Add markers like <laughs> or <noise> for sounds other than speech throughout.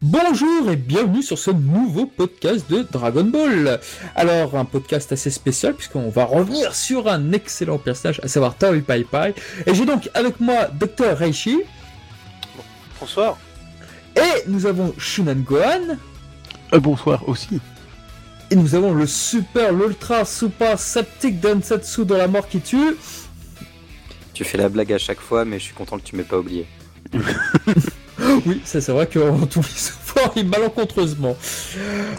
Bonjour et bienvenue sur ce nouveau podcast de Dragon Ball. Alors, un podcast assez spécial puisqu'on va revenir sur un excellent personnage, à savoir Taoi Pai Pai. Et j'ai donc avec moi Dr Reishi. Bonsoir. Et nous avons Shunan Gohan. Euh, bonsoir aussi. Et nous avons le super, l'ultra, super septic Densetsu de la mort qui tue. Tu fais la blague à chaque fois, mais je suis content que tu m'aies pas oublié. <laughs> <laughs> oui, ça c'est vrai qu'on t'oublie souvent et malencontreusement.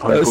Oh, Euh,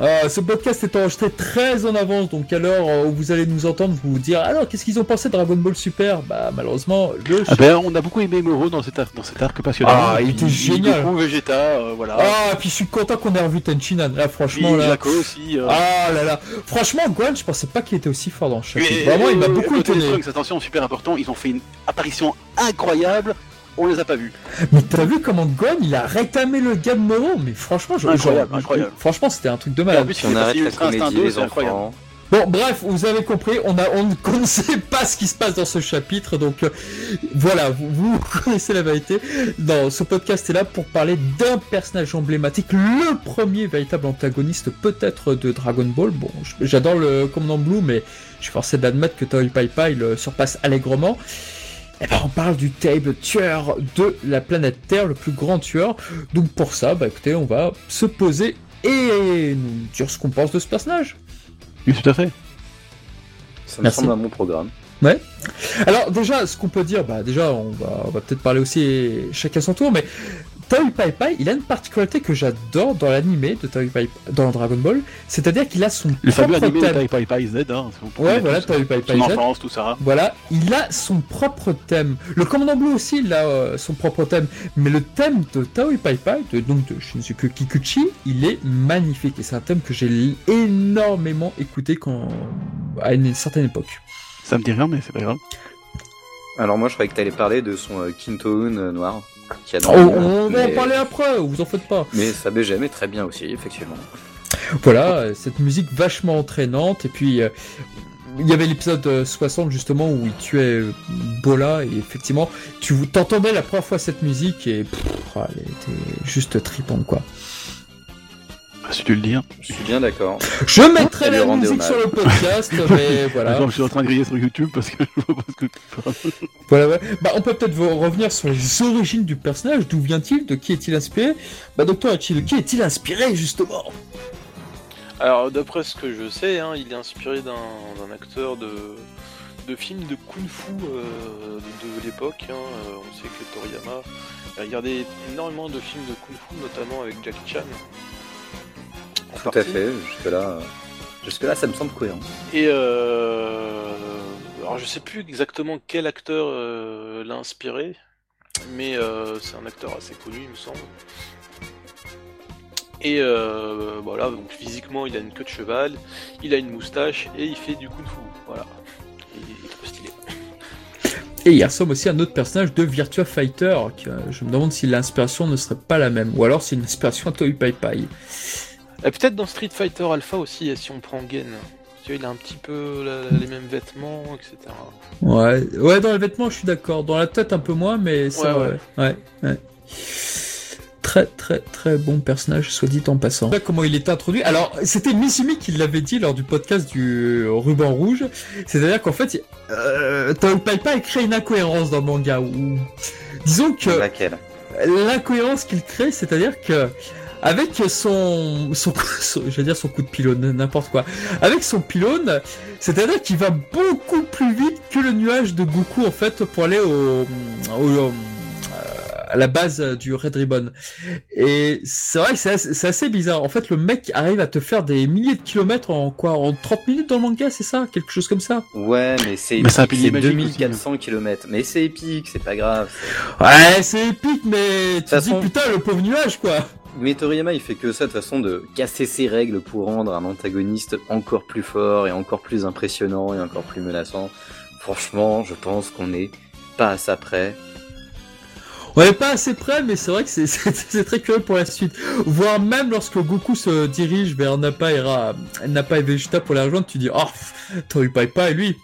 euh, ce podcast est enregistré très en avance, donc à l'heure où vous allez nous entendre vous dire alors qu'est-ce qu'ils ont pensé de Dragon Ball Super? Bah malheureusement le Ah ben, on a beaucoup aimé Moro dans cet arc, dans cet arc passionnant. Ah, il était génial. Goku, Vegeta, euh, voilà. Ah, et puis je suis content qu'on ait revu Tenchinan. Là, franchement, Oui, là. Jaco aussi. euh. Ah là là. Franchement, Gohan, je pensais pas qu'il était aussi fort dans le chapitre. Vraiment, il m'a beaucoup étonné. Attention, super important, ils ont fait une apparition incroyable. On les a pas vus. Mais t'as vu comment Gohan, il a réclamé le gars de Moro Mais franchement, je, Incroyable, genre, incroyable. Franchement, c'était un truc de en malade. plus, On fait arrête passer la Ultra Instinct comédie, 2, les c'est incroyable. enfants. Bon, bref, vous avez compris, on, a, on ne <laughs> connaissait pas ce qui se passe dans ce chapitre, donc euh, voilà, vous, vous <laughs> connaissez la vérité. Dans ce podcast est là pour parler d'un personnage emblématique, le premier véritable antagoniste peut-être de Dragon Ball. Bon, j'adore le commandant Blue, mais je suis forcé d'admettre que Toei Pai Pai le surpasse allègrement. Eh ben, on parle du terrible tueur de la planète Terre, le plus grand tueur. Donc pour ça, bah écoutez, on va se poser et nous dire ce qu'on pense de ce personnage. Oui, tout à fait. Ça me Merci. semble un bon programme. Alors déjà, ce qu'on peut dire, bah déjà, on va, on va peut-être parler aussi chacun son tour, mais Toei Pai Pai, il a une particularité que j'adore dans l'animé de Toei Pai dans Dragon Ball, c'est-à-dire qu'il a son Le fameux de thème. Tai Pai Pai Z, hein. Ouais, voilà. Toei Pai Pai Son Z. enfance, tout ça. Voilà, il a son propre thème. Le commandant Blue aussi, il a euh, son propre thème. Mais le thème de Taoi Pai Pai, de, donc de Shinsuke Kikuchi, il est magnifique. Et c'est un thème que j'ai énormément écouté quand, à une certaine époque. Ça me dit rien, mais c'est pas grave. Alors moi, je croyais que t'allais parler de son euh, Kintoun euh, noir. Qui a dans Oh, on va en parler après, vous en faites pas. Mais ça BGM est très bien aussi, effectivement. Voilà, euh, cette musique vachement entraînante. Et puis, euh, il y avait l'épisode euh, 60 justement où il tuait euh, Bola. Et effectivement, tu t'entendais la première fois cette musique et pff, elle était juste tripante quoi. Si tu le dis. hein. Je suis bien d'accord. Je mettrai la musique hommage. sur le podcast, <laughs> mais voilà. Je suis en train de griller sur YouTube parce que je vois pas ce que voilà, voilà. Bah, on peut peut-être revenir sur les origines du personnage. D'où vient-il? De qui est-il inspiré? Bah, Docteur Hachi, de qui est-il inspiré justement? Alors, d'après ce que je sais, hein, il est inspiré d'un acteur de, de film de kung-fu euh, de, de l'époque. hein. Euh, on sait que Toriyama a regardé énormément de films de kung-fu, notamment avec Jackie Chan. Tout à fait. Jusque-là, euh, jusque-là, ça me semble cohérent. Et euh, alors, je sais plus exactement quel acteur euh, l'a inspiré, mais euh, c'est un acteur assez connu, il me semble. Et euh, voilà, donc physiquement, il a une queue de cheval, il a une moustache et il fait du kung-fu. Voilà. Il est trop stylé. Et il ressemble aussi à un autre personnage de Virtua Fighter. Que, je me demande si l'inspiration ne serait pas la même. Ou alors c'est une inspiration à Toei Pai Pai. Et peut-être dans Street Fighter Alpha aussi, si on prend Gen. Tu vois, il a un petit peu la- les mêmes vêtements, etc. Ouais, ouais, dans les vêtements, je suis d'accord. Dans la tête, un peu moins, mais c'est Ouais, vrai. Ouais, ouais. Très, très, très bon personnage, soit dit en passant. Là, comment il est introduit Alors, c'était Mizumi qui l'avait dit lors du podcast du ruban rouge. C'est-à-dire qu'en fait, euh, Toei Pai Pai crée une incohérence dans le manga. Où... Disons que Laquelle? l'incohérence qu'il crée, c'est-à-dire que avec son, son, son- <laughs> je vais dire son coup de pylône, n'importe quoi, avec son pylône, c'est-à-dire qu'il va beaucoup plus vite que le nuage de Goku en fait pour aller au, au- au- à la base du Red Ribbon. Et c'est vrai que c'est assez, bizarre. En fait, le mec arrive à te faire des milliers de kilomètres en quoi En 30 minutes dans le manga, c'est ça? Quelque chose comme ça? Ouais, mais c'est Mais c'est un épique, pilier c'est magique 2400 km. Mais c'est épique, c'est pas grave. Ouais, c'est épique, mais tu te façon- dis putain, le pauvre nuage quoi Mais Toriyama, il fait que ça de façon de casser ses règles pour rendre un antagoniste encore plus fort et encore plus impressionnant et encore plus menaçant. Franchement, je pense qu'on n'est pas à ça près. On est pas assez près, mais c'est vrai que <laughs> c'est- très curieux pour la suite. Voire même lorsque Goku se dirige vers Nappa et, Ra- Nappa et Vegeta pour les rejoindre, tu dis Oh, Toei Pai Pai, lui,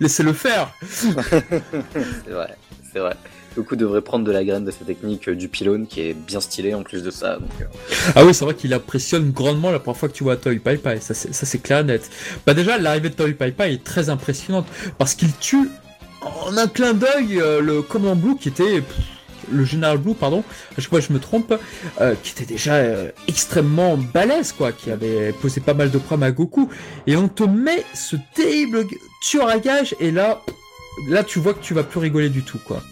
laissez-le faire <laughs> C'est vrai, c'est vrai. Goku devrait prendre de la graine de sa technique euh, du pylône qui est bien stylé en plus de ça. Donc, euh, Ah oui, c'est vrai qu'il impressionne grandement la première fois que tu vois Toy Pai Pai, ça c'est clair et net. Bah déjà, l'arrivée de Toy Pai Pai est très impressionnante parce qu'il tue en un clin d'œil euh, le commandant Blue qui était... le général Blue, pardon, à chaque fois je me trompe, qui était déjà extrêmement balèze, quoi, qui avait posé pas mal de problèmes à Goku. Et on te met ce terrible tueur à gage, et là, là tu vois que tu vas plus rigoler du tout, quoi.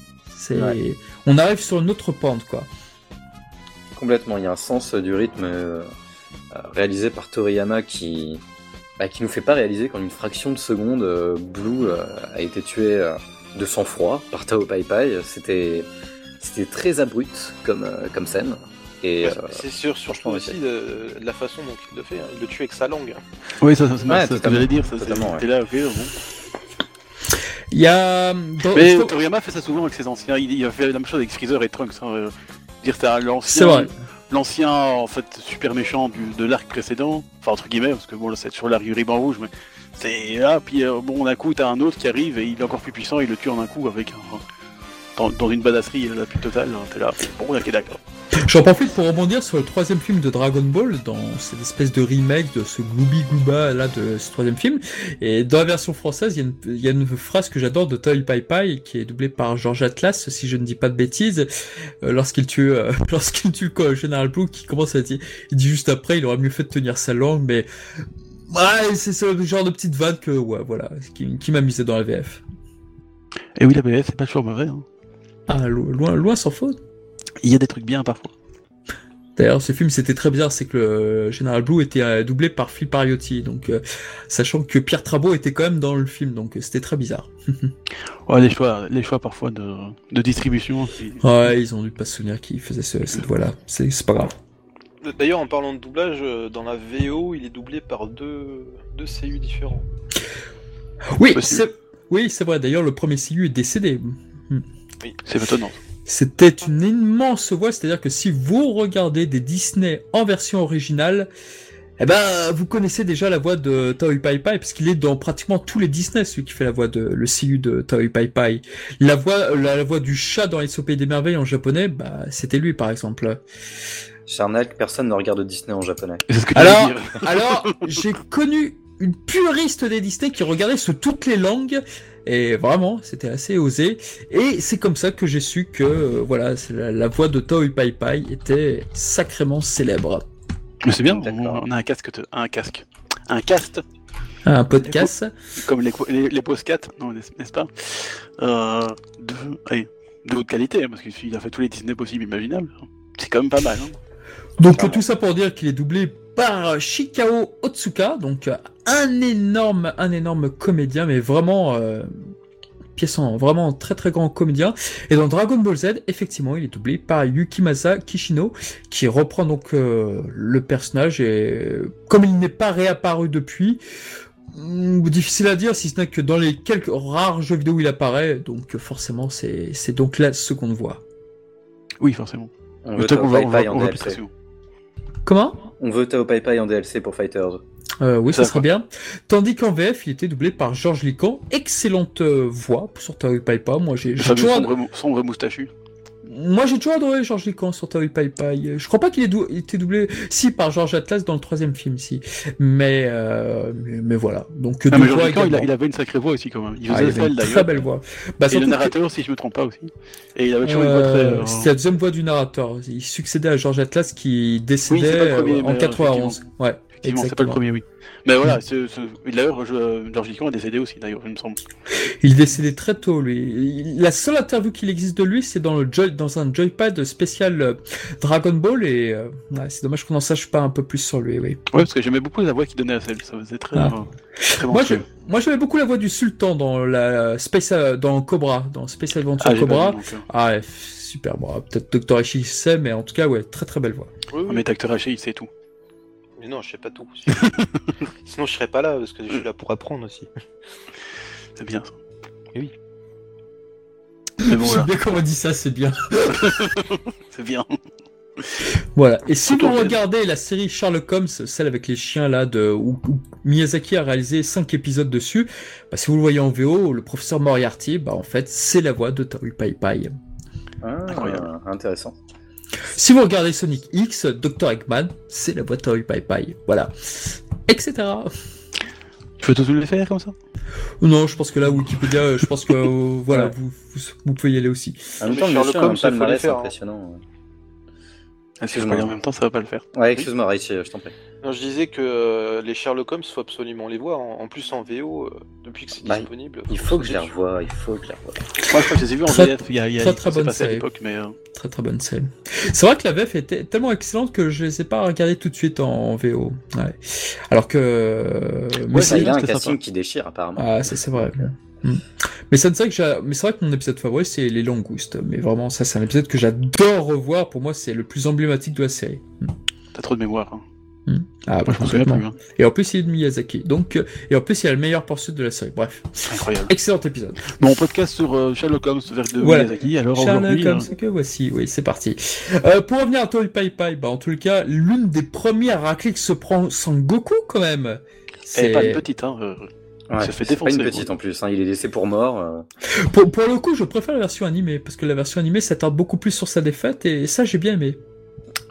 C'est, Ouais. on arrive sur une autre pente, quoi. complètement, il y a un sens du rythme euh, euh, réalisé par Toriyama qui, bah, qui nous fait pas réaliser qu'en une fraction de seconde, euh, Blue euh, a été tué de sang-froid par Tao Pai Pai. C'était, c'était très abrupt comme, comme scène. Et euh, c'est sûr, surtout aussi de, de la façon dont il le fait. hein. Il le tue avec sa langue. Oui, ça, ça, c'est Ouais, c'est ce que totalement. j'allais dire. Ça, T'es là, ok, bon. Il y a... dans- Mais Toriyama fait ça souvent avec ses anciens. Il, a fait la même chose avec Freezer et Trunks. Hein. dire c'est l'ancien, vrai. l'ancien en fait super méchant du, de l'arc précédent. Enfin entre guillemets parce que bon là c'est sur l'arc du ruban rouge, mais c'est là. Puis euh, bon d'un coup t'as un autre qui arrive et il est encore plus puissant. Il le tue en un coup avec un, dans, dans une badasserie la plus totale. hein. T'es là. Bon ok d'accord. J'en profite pour rebondir sur le troisième film de Dragon Ball, dans cette espèce de remake de ce Glooby Glooba là de ce troisième film. Et dans la version française, il y a une, il y a une phrase que j'adore de Toy Pai Pai, qui est doublée par George Atlas, si je ne dis pas de bêtises, euh, lorsqu'il tue, euh, <laughs> lorsqu'il tue le Général Blue, qui commence à dire, il dit juste après, il aurait mieux fait de tenir sa langue, mais ouais, c'est ce genre de petite vanne que, ouais, voilà, qui, qui m'amusait dans la VF. Et oui la BS c'est pas toujours mauvais. Hein. Ah, lo- loin, loin sans faute. Il y a des trucs bien parfois. D'ailleurs, ce film, c'était très bizarre, c'est que le Général Blue était euh, doublé par Phil Pariotti, donc euh, sachant que Pierre Trabot était quand même dans le film, donc euh, c'était très bizarre. <laughs> Ouais les choix les choix parfois de, de distribution. Ouais, ils ont dû pas se souvenir qui faisait ce, cette voix-là, c'est c'est pas grave. D'ailleurs, en parlant de doublage, euh, dans la VO, il est doublé par deux, deux CU différents. Oui, c'est oui, c'est vrai. D'ailleurs, le premier CU est décédé. C'est étonnant. C'était une immense voix, c'est-à-dire que si vous regardez des Disney en version originale, eh ben, vous connaissez déjà la voix de Taoi Pai Pai, parce qu'il est dans pratiquement tous les Disney, celui qui fait la voix de, le CU de Taoi Pai Pai. La voix, la, la voix du chat dans les au pays des merveilles en japonais, bah, c'était lui, par exemple. Charnac, personne ne regarde Disney en japonais. Que Alors, alors, j'ai connu une puriste des Disney qui regardait sur toutes les langues. Et vraiment, c'était assez osé. Et c'est comme ça que j'ai su que, euh, voilà, la, la voix de Toy Pai Pai était sacrément célèbre. Mais c'est bien. On, a un casque un casque un cast Un podcast. comme les, les, les post-4, non, n'est- n'est-ce pas? Euh, de, allez, de haute qualité, hein, parce qu'il a fait tous les Disney possibles imaginables. C'est quand même pas mal. Hein. Donc tout ça pour dire qu'il est doublé par Shikao Otsuka, donc euh, un énorme, un énorme comédien, mais vraiment euh, vraiment très très grand comédien. Et dans Dragon Ball Z, effectivement, il est doublé par Yukimasa Kishino, qui reprend donc euh, le personnage et euh, comme il n'est pas réapparu depuis. hum, Difficile à dire, si ce n'est que dans les quelques rares jeux vidéo où il apparaît, donc euh, forcément c'est c'est donc la seconde voix. Oui, forcément. On va, on va, on. Comment? On veut Tao Pai Pai en DLC pour Fighters. Euh, oui, ça Ça, <laughs> serait bien. Tandis qu'en VF, il était doublé par Georges Lican. Excellente euh, voix sur Taoi Pai Pai. Moi, j'ai toujours, sombre, sombre moustachu. Moi, j'ai toujours adoré Georges Lican sur Taoi Pai Pai. Je crois pas qu'il ait dou- été doublé, si, par Georges Atlas dans le troisième film, si. Mais, euh, mais, mais voilà. Donc, Ah, mais Georges Lican, il, avait une sacrée voix aussi quand même. Il Ah, faisait il avait celle une très belle voix. Bah, Et le que- narrateur, si je me trompe pas aussi. Et il avait toujours une voix très. euh, euh, C'était la deuxième voix du narrateur. Il succédait à Georges Atlas qui décédait Oui, premier, euh, en mais, 91. Ouais. Effectivement, c'est pas le exactement. premier, oui. Mais voilà, ce, ce... et d'ailleurs, euh, Georges Lican est décédé aussi, d'ailleurs, il me semble. Il est décédé très tôt, lui. La seule interview qu'il existe de lui, c'est dans, le joy... dans un joypad spécial euh, Dragon Ball, et euh, ouais, c'est dommage qu'on n'en sache pas un peu plus sur lui, oui. Ouais, parce que j'aimais beaucoup la voix qu'il donnait à celle, ça faisait très. Ah. euh, très Moi, j'aimais beaucoup la voix du Sultan dans la Space, dans Cobra, dans Space Adventure Ah, Cobra. vu, Ah, super, bon, peut-être Dr. Ishii sait, mais en tout cas, ouais, très très belle voix. Oui, Un oui. métacteur haché, il sait tout. Mais non, je sais pas tout. <laughs> Sinon, je serais pas là parce que je suis là pour apprendre aussi. C'est bien oui. Bon, <laughs> voilà. bien comment on dit ça, c'est bien. <laughs> C'est bien. Voilà. Et si vous regardez la série Sherlock Holmes, celle avec les chiens là, de où, où Miyazaki a réalisé 5 épisodes dessus, bah, si vous le voyez en VO, le professeur Moriarty, bah en fait, c'est la voix de Taru Pai Pai. Ah, Incroyable. intéressant. Si vous regardez Sonic X, Dr. Eggman, c'est la boîte à Pai. Voilà. Etc. Tu veux tous les faire comme ça? Non, je pense que là, Wikipédia, euh, je pense que euh, <laughs> voilà, Ouais. vous, vous, vous pouvez y aller aussi. En même temps, le Sherlock Holmes, ça, les palmarès faire, hein. impressionnant. Ah, Si je regarde en même temps, ça va pas le faire. Ouais, excuse-moi, Raichi, je t'en prie. Non, je disais que euh, les Sherlock Holmes, faut absolument les voir. En, en plus en VO, euh, depuis que c'est Bah, disponible. Il faut que je les revoie, il faut que je les revoie. Moi, je crois que je les ai vus en Très- VF. Il y a, il y a, très, très bonne passé à série. l'époque, mais euh, Très très bonne scène. C'est vrai que la VF était tellement excellente que je les ai pas regardés tout de suite en, VO. Ouais. Alors que. mais Ouais, c'est- il y a un casting sympa. qui déchire apparemment. Ah, ça c'est vrai. Mm. Mais ça, c'est vrai que j'ai- mais c'est vrai que mon épisode favori c'est les langoustes. Mais vraiment, ça c'est un épisode que j'adore revoir. Pour moi, c'est le plus emblématique de la série. Mm. t'as trop de mémoire. Hein. Mm. Ah, bah, complètement. plus. hein. Et en plus, il est de Miyazaki. Donc, euh, et en plus, il y a le meilleur poursuite de la série. Bref, Incroyable. excellent épisode. Bon, podcast sur euh, Sherlock Holmes vers de Voilà. Miyazaki. Alors Sherlock aujourd'hui, Holmes, hein, que voici, oui, c'est parti. Euh, pour revenir à Toy Pai Pai, bah, en tout cas, l'une des premières raclées que se prend Sangoku, quand même. C'est est pas une petite. Hein, euh, Ouais, se fait c'est pas une défoncer, petite en plus, hein, il est laissé pour mort. euh. pour, pour le coup, je préfère la version animée, parce que la version animée s'attarde beaucoup plus sur sa défaite, et ça, j'ai bien aimé.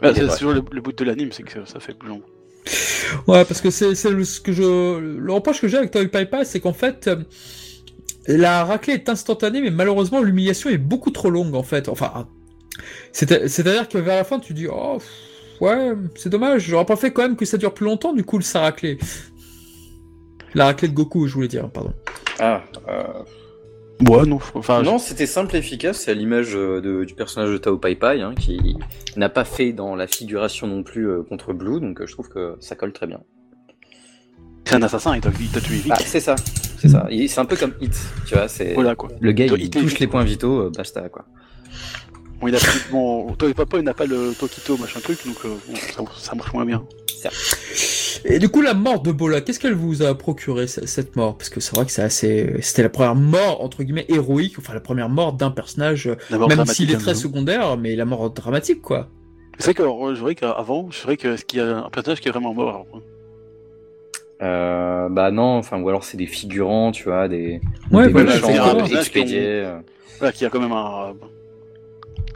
Ah, c'est toujours le, le bout de l'anime, c'est que ça fait plus long. Ouais, parce que c'est c'est le, ce que je, le reproche que j'ai avec Toy Pai, c'est qu'en fait, euh, la raclée est instantanée, mais malheureusement, l'humiliation est beaucoup trop longue, en fait. Enfin, c'est- c'est-à-dire que vers la fin, tu dis, oh, pff, ouais, c'est dommage, j'aurais pas fait quand même que ça dure plus longtemps, du coup, sa raclée. La raclée de Goku, je voulais dire, pardon. Ah, euh, Ouais, non. Enfin, non, c'était simple et efficace, c'est à l'image euh, du personnage de Tao Pai Pai, hein, qui n'a pas fait dans la figuration non plus euh, contre Blue, donc euh, je trouve que ça colle très bien. c'est un assassin, il t'a tué vite. Ah, c'est ça, c'est ça. C'est un peu comme Hit, tu vois, c'est... Voilà quoi. Le gars, il touche les points vitaux, euh, basta, quoi. Bon, il a pris- bon, toi et papa, il n'a pas le Tokito machin truc, donc euh, bon, ça, ça marche moins bien. Et du coup, la mort de Bola, qu'est-ce qu'elle vous a procuré, ce- cette mort? Parce que c'est vrai que c'est assez, c'était la première mort, entre guillemets, héroïque, enfin, la première mort d'un personnage, même s'il est hein, très secondaire, mais la mort dramatique, quoi. C'est vrai que euh, qu'avant, je dirais que ce qu'il y a un personnage qui est vraiment mort. hein. Euh, bah non, enfin, ou alors c'est des figurants, tu vois, des, Ouais, des voilà, méchants exactement. euh, expédiés. euh. Voilà, qui a quand même un.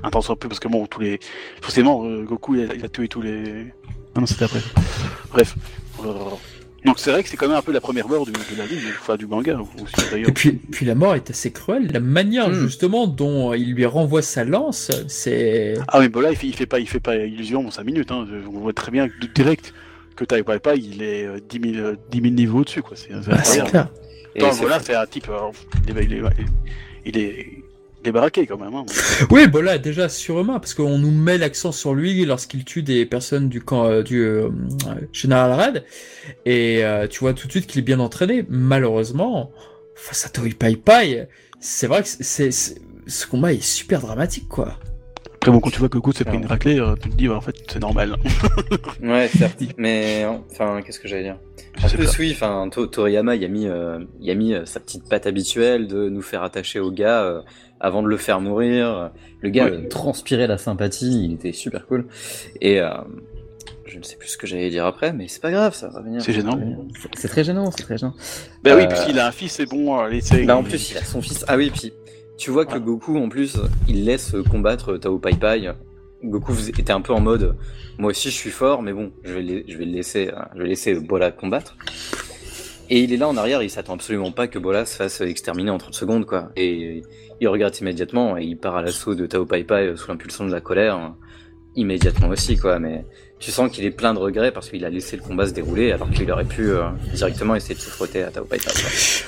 Un temps soit peu, parce que bon, tous les. Forcément, Goku, il a, il a tué tous les. Ah non, c'était après. Bref. Euh, Donc c'est vrai que c'est quand même un peu la première mort du, de la ligne, enfin du manga aussi d'ailleurs. Et puis, puis la mort est assez cruelle. La manière, Hmm. justement, dont il lui renvoie sa lance, c'est. Ah mais bon là il fait, il fait pas il fait pas illusion en 5 minutes hein. On voit très bien que direct que Tai Pai Pai il est euh, 10 000, euh, 10 000 niveaux au-dessus quoi. C'est Ah, incroyable. clair. C'est- voilà c'est un type euh, il est, il est, baraqué quand même. Hein. Oui, Bola est déjà surhumain, parce qu'on nous met l'accent sur lui lorsqu'il tue des personnes du camp euh, du euh, Général Red, et euh, tu vois tout de suite qu'il est bien entraîné. Malheureusement, face à Toy Pai Pai, c'est vrai que c'est- ce combat est super dramatique, quoi. Après bon quand tu vois que Goku s'est pris une raclée euh, tu te dis bah, en fait c'est normal. <laughs> Ouais, certes. Mais enfin, qu'est-ce que j'allais dire Je En plus, pas. oui, enfin, To- Toriyama, il a mis, euh, il a mis euh, sa petite patte habituelle de nous faire attacher au gars euh, avant de le faire mourir. Le gars Ouais. transpirait la sympathie, il était super cool. Et euh, je ne sais plus ce que j'allais dire après, mais c'est pas grave, ça va revenir. C'est gênant. C'est- C'est très gênant, c'est très gênant. Bah oui puisqu'il a un fils c'est bon allez c'est. Bah en plus, il a son fils. Ah oui, puis tu vois que. Goku, en plus, il laisse combattre Tao Pai Pai. Goku était un peu en mode, moi aussi je suis fort, mais bon, je vais, le- je vais le laisser, je vais laisser Bola combattre. Et il est là en arrière, il s'attend absolument pas que Bola se fasse exterminer en 30 secondes, quoi. Et il regrette immédiatement et il part à l'assaut de Tao Pai Pai sous l'impulsion de la colère, immédiatement aussi, quoi. Mais tu sens qu'il est plein de regrets parce qu'il a laissé le combat se dérouler alors qu'il aurait pu euh, directement essayer de se frotter à Tao Pai Pai.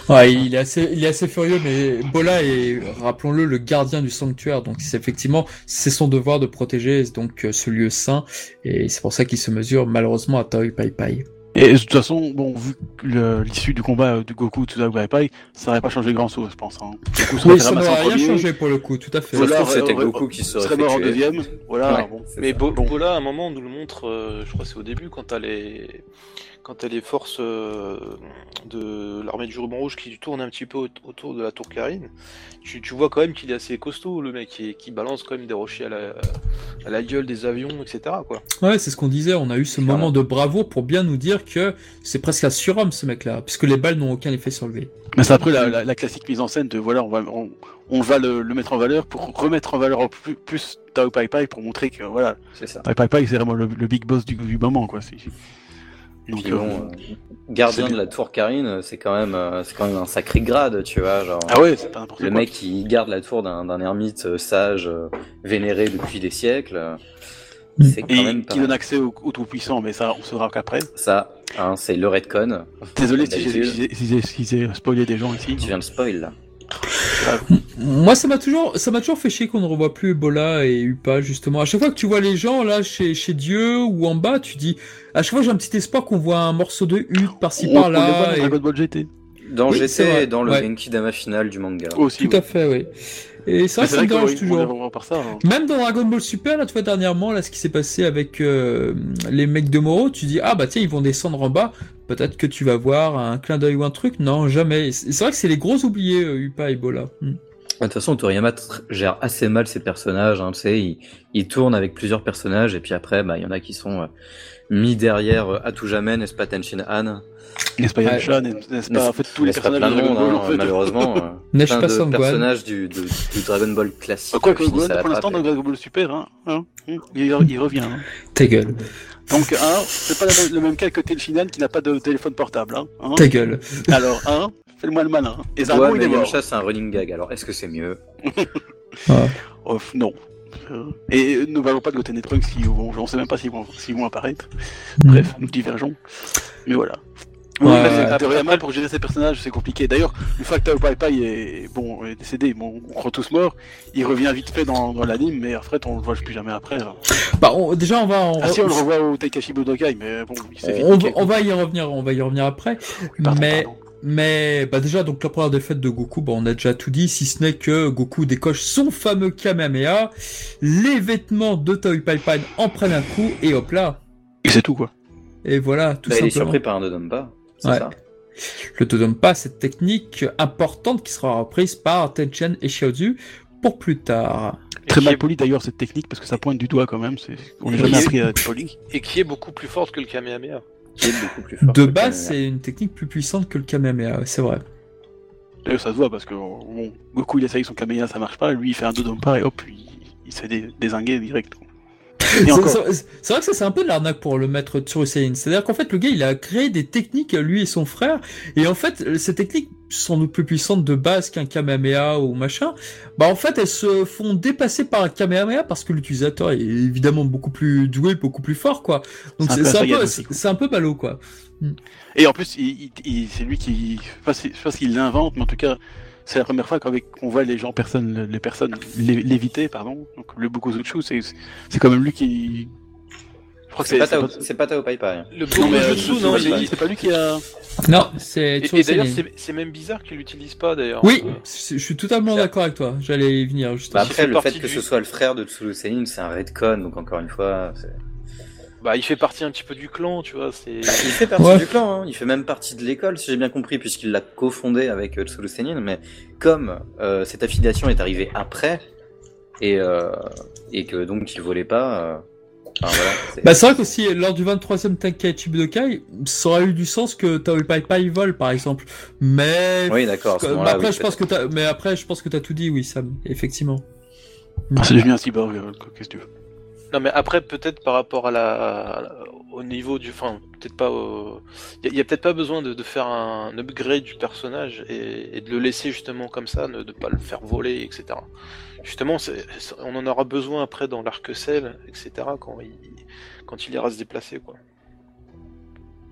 quoi. Ouais, il est assez, il est assez furieux, mais Bola est, rappelons-le, le gardien du sanctuaire, donc c'est effectivement, c'est son devoir de protéger donc euh, ce lieu saint, et c'est pour ça qu'il se mesure malheureusement à Toy Pai Pai. Et de toute façon bon vu l'issue du combat euh, du Goku tout Pai Pai ça aurait pas changé grand chose je pense. Hein. Goku serait Oui, ça n'aurait rien changé pour le coup, tout à fait. Voilà, c'était Goku qui serait serait mort en deuxième voilà Ouais, bon. Mais ça. Bo- Bon. Bola, à un moment, on nous le montre, euh, je crois que c'est au début, quand t'as les... quand t'as les forces euh, de l'armée du ruban rouge qui tournent un petit peu au- autour de la tour Karine, tu, tu vois quand même qu'il est assez costaud, le mec, et qui balance quand même des rochers à la, à la gueule des avions, etc. Quoi. Ouais, c'est ce qu'on disait. On a eu ce Clairement. moment de bravoure pour bien nous dire que c'est presque un surhomme ce mec-là, puisque les balles n'ont aucun effet sur lui. Mais c'est après la, la- la classique mise en scène de voilà, on va, on, on va le, le mettre en valeur pour remettre en valeur plus, plus Tao Pai Pai pour montrer que voilà, C'est ça. Tao Pai Pai c'est vraiment le, le big boss du, du moment quoi. c'est- Donc, Puis euh, bon, euh, gardien de la tour Karine, c'est quand même, euh, c'est quand même un sacré grade, tu vois, genre. ah ouais, c'est pas n'importe Le quoi. mec qui garde la tour d'un d'un ermite euh, sage, euh, vénéré depuis des siècles, euh, c'est quand Et même pas qui donne accès au, au tout-puissant, mais ça on saura qu'après. ça. Hein, c'est le redcon. Désolé si j'ai si j'ai- si j'ai spoilé des gens ici. Tu viens de spoil là. Moi, ça m'a toujours, ça m'a toujours fait chier qu'on ne revoit plus Ebola et Upa, justement. À chaque fois que tu vois les gens, là, chez, chez Dieu ou en bas, tu dis, à chaque fois, j'ai un petit espoir qu'on voit un morceau de hutte par-ci On, on les voit par-là. dans et- Dragon Ball GT Dans Oui, GT et dans le ouais. Genki Dama final du manga. aussi. Tout à fait, oui. Et c'est vrai que ça me dérange toujours. On par ça. hein. Même dans Dragon Ball Super, là, tu vois, dernièrement, là, ce qui s'est passé avec euh, les mecs de Moro, tu dis, ah bah tiens, ils vont descendre en bas, peut-être que tu vas voir un clin d'œil ou un truc. Non, jamais. C'est vrai que c'est les gros oubliés, euh, Upa et Ebola. Hmm. De toute façon, Toriyama gère assez mal ses personnages. Hein, tu sais, il, il tourne avec plusieurs personnages et puis après, bah, il y en a qui sont euh, mis derrière euh, à tout jamais, n'est-ce pas, Tenshin Han N'est-ce pas Ouais. Yamcha, n'est-ce pas N'est-ce- en fait tous les personnages de plein de Dragon monde, Ball hein, en fait. malheureusement. <laughs> euh, N'est-ce plein pas de personnages du, du, du Dragon Ball classique. Quoi que Gohan, pour l'instant, dans Dragon Ball Super, hein, hein, il, il revient. hein. Ta gueule. Donc, un, c'est pas le même, le même cas que Tenshinhan qui n'a pas de téléphone portable. Hein, hein. Ta gueule. Alors, un, fais-le-moi le malin. Et Zabo, Ouais, il mais est mort. Yamcha, c'est un running gag. Alors, est-ce que c'est mieux <laughs> Ah. Oh, non. Et ne parlons pas de Goten et Trunks, qui vont, on sait même pas s'ils vont, vont apparaître. Bref, nous divergeons. Mais voilà. Ouais, ouais. c'est- Toriyama, pour gérer ses personnages, c'est compliqué. D'ailleurs, une fois que Pai Pai est, bon, est décédé, bon, on croit tous morts, il revient vite fait dans, dans l'anime, mais après, on le voit plus jamais après. hein. Bah, on- déjà, on va en... Ah si, on le revoit au Taikashi Budokai, mais bon, il s'est fait on, on va y revenir, on va y revenir après. Pardon, mais, pardon. Mais, bah déjà, donc la première défaite de Goku, bah, on a déjà tout dit, si ce n'est que Goku décoche son fameux Kamehameha, les vêtements de Toy Pai Pai en prennent un coup, et hop là. Et c'est tout, quoi. Et voilà, tout Bah, Il est simplement. surpris par un Dodonpa. C'est Ouais. ça. Le te donne pas cette technique importante qui sera reprise par Tenchen et Xiaozu pour plus tard. Et Très mal est- poli d'ailleurs cette technique parce que ça pointe du doigt quand même. C'est... On n'est jamais appris à être poli. Et qui est beaucoup plus forte que le Kamehameha. Qui est beaucoup plus fort. De base, c'est une technique plus puissante que le Kamehameha, c'est vrai. D'ailleurs ça se voit parce que bon, Goku il essaye son Kamehameha, ça marche pas. Lui il fait un Dodonpa et hop, il, il se fait dé- dézinguer direct. C'est vrai que ça c'est un peu de l'arnaque pour le maître Tsuru Saiyan. C'est-à-dire qu'en fait le gars il a créé des techniques lui et son frère et en fait ces techniques sans doute plus puissantes de base qu'un Kamehameha ou machin, bah en fait elles se font dépasser par un Kamehameha parce que l'utilisateur est évidemment beaucoup plus doué, beaucoup plus fort quoi. Donc C'est un peu c'est un un peu ballot quoi. Et en plus, il, il- il- c'est lui qui. Enfin, je sais pas s'il l'invente, mais en tout cas, c'est la première fois qu'avec- qu'on voit les gens, personnes, les personnes lé- léviter, pardon. Donc le Bokuzutsu, c'est, c'est quand même lui qui. Je crois que C'est pas, c'est pas Tao Pai Pai. Le pas- Non, euh, c'est- pas lui qui a. Non, c'est Et, et d'ailleurs, c'est c'est même bizarre qu'il l'utilise pas d'ailleurs. Oui, Euh, je suis totalement d'accord avec toi. J'allais y venir Bah justement. Il après, le fait que du- ce soit le frère de Tsuru Senin, c'est un redcon, donc encore une fois, c'est- Bah, il fait partie un petit peu du clan, tu vois. C'est. il fait <laughs> partie Ouais. du clan, hein. il fait même partie de l'école, si j'ai bien compris, puisqu'il l'a cofondé avec euh, Tsuru Senin, mais comme euh, cette affiliation est arrivée après, et, euh, et que donc il volait pas, euh, enfin, voilà, c'est- Bah c'est vrai qu'aussi lors du 23e Tenkaichi Budokai, ça aurait eu du sens que Tao Pai Pai vole par exemple. Mais oui d'accord, ce après oui, je pense que t'as mais après je pense que t'as tout dit oui Sam, effectivement. Ah, c'est devenu un cyborg, qu'est-ce que tu veux? Non, mais après, peut-être par rapport à la, au niveau du, enfin, peut-être pas, il y a, peut-être pas besoin de, faire un upgrade du personnage et, de le laisser justement comme ça, ne de pas le faire voler, etc. Justement, on en aura besoin après dans l'arc Cell, etc. Quand il, quand il ira se déplacer, quoi.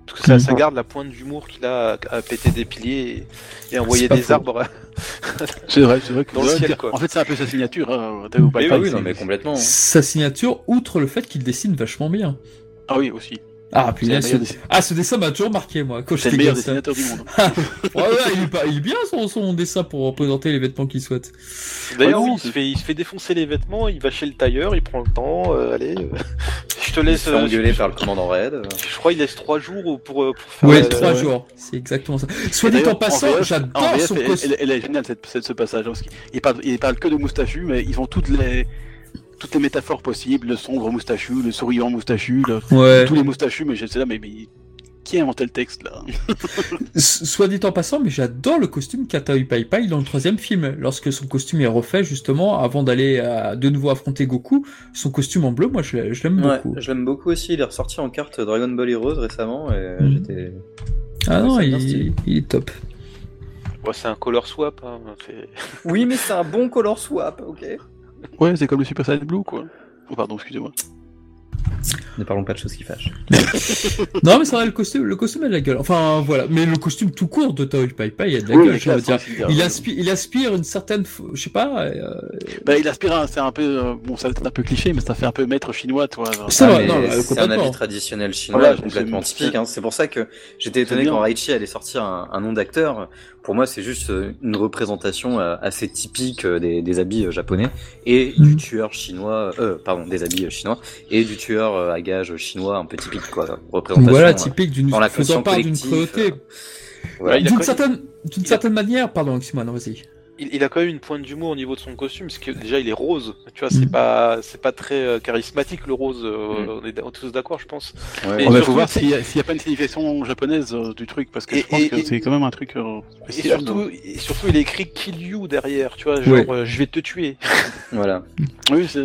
Parce que ça, ça garde la pointe d'humour qu'il a à, péter des piliers et, et envoyer des faux. arbres. <laughs> C'est vrai, c'est vrai que Dans le ciel, quoi. En fait, c'est un peu sa signature, hein, Mais oui, non, mais complètement. Sa signature, outre le fait qu'il dessine vachement bien. Ah oui, aussi. Ah, puis là, ce... ah, ce dessin m'a toujours marqué, moi, quand C'est le meilleur dessinateur du monde. <laughs> ouais, ouais, il, est pas- il est bien son, son dessin pour représenter les vêtements qu'il souhaite. D'ailleurs, Ah oui, il se, fait, il se fait défoncer les vêtements, il va chez le tailleur, il prend le temps, euh, allez, euh, <laughs> je te Il laisse. se fait euh, engueuler je, par le commandant Red. je crois qu'il laisse trois jours pour, euh, pour faire. Ouais, la- trois ouais. jours. C'est exactement ça. Soit dit en passant, j'adore son elle, costume. elle- elle est géniale cette, cette- ce passage. hein, parce qu'il il parle, il parle que de moustachu, mais ils ont toutes les toutes les métaphores possibles, le sombre moustachu, le souriant moustachu, le- Ouais. tous les moustachus. Mais je sais là, mais, mais qui a inventé le texte là <laughs> Soit dit en passant, mais j'adore le costume qu'a Pai Pai dans le troisième film. Lorsque son costume est refait, justement, avant d'aller à- de nouveau affronter Goku, son costume en bleu, moi, je, je l'aime Ouais, beaucoup. je l'aime beaucoup aussi. Il est ressorti en carte Dragon Ball Heroes récemment et Mhm. j'étais. Ah non, il, est top. Ouais, c'est un color swap. Hein, Oui, mais c'est un bon color swap, ok. Ouais, c'est comme le Super Saiyan Blue quoi. Pardon, excusez-moi. Ne parlons pas de choses qui fâchent. <laughs> non, mais c'est vrai, le costume, le costume a de la gueule. Enfin, voilà. Mais le costume tout court de Taui Pai Pai a de la Oui, gueule, je veux dire. Il aspire, il aspire une certaine, f- je sais pas, euh, Bah, il aspire à, c'est un peu, euh, bon, ça va être un peu cliché, mais ça fait un peu maître chinois, toi. C'est Ah, euh, c'est un habit traditionnel chinois Voilà, complètement typique. hein. C'est pour ça que j'étais étonné quand Raichi allait sortir un, un nom d'acteur. Pour moi, c'est juste euh, une représentation assez typique des, des habits japonais et du tueur chinois, euh, pardon, des habits chinois et du tueur euh, à gages chinois un peu typique, quoi. Représentation. voilà, euh, typique d'une, dans la faisant part d'une cruauté. euh, voilà. D'une certaine, d'une a- certaine manière, pardon, excuse-moi, non, vas-y. il, il a quand même une pointe d'humour au niveau de son costume, parce que déjà il est rose. Tu vois, c'est Mhm. pas, c'est pas très euh, charismatique le rose. euh, Mhm. on, est, on est tous d'accord, je pense. Ouais, On va faut voir s'il y, a- pas une signification japonaise euh, du truc, parce que Et- je pense et- que et- c'est quand même un truc euh, Et surtout, et surtout, il est écrit Kill You derrière, tu vois, genre Ouais. euh, je vais te tuer. voilà. Oui, c'est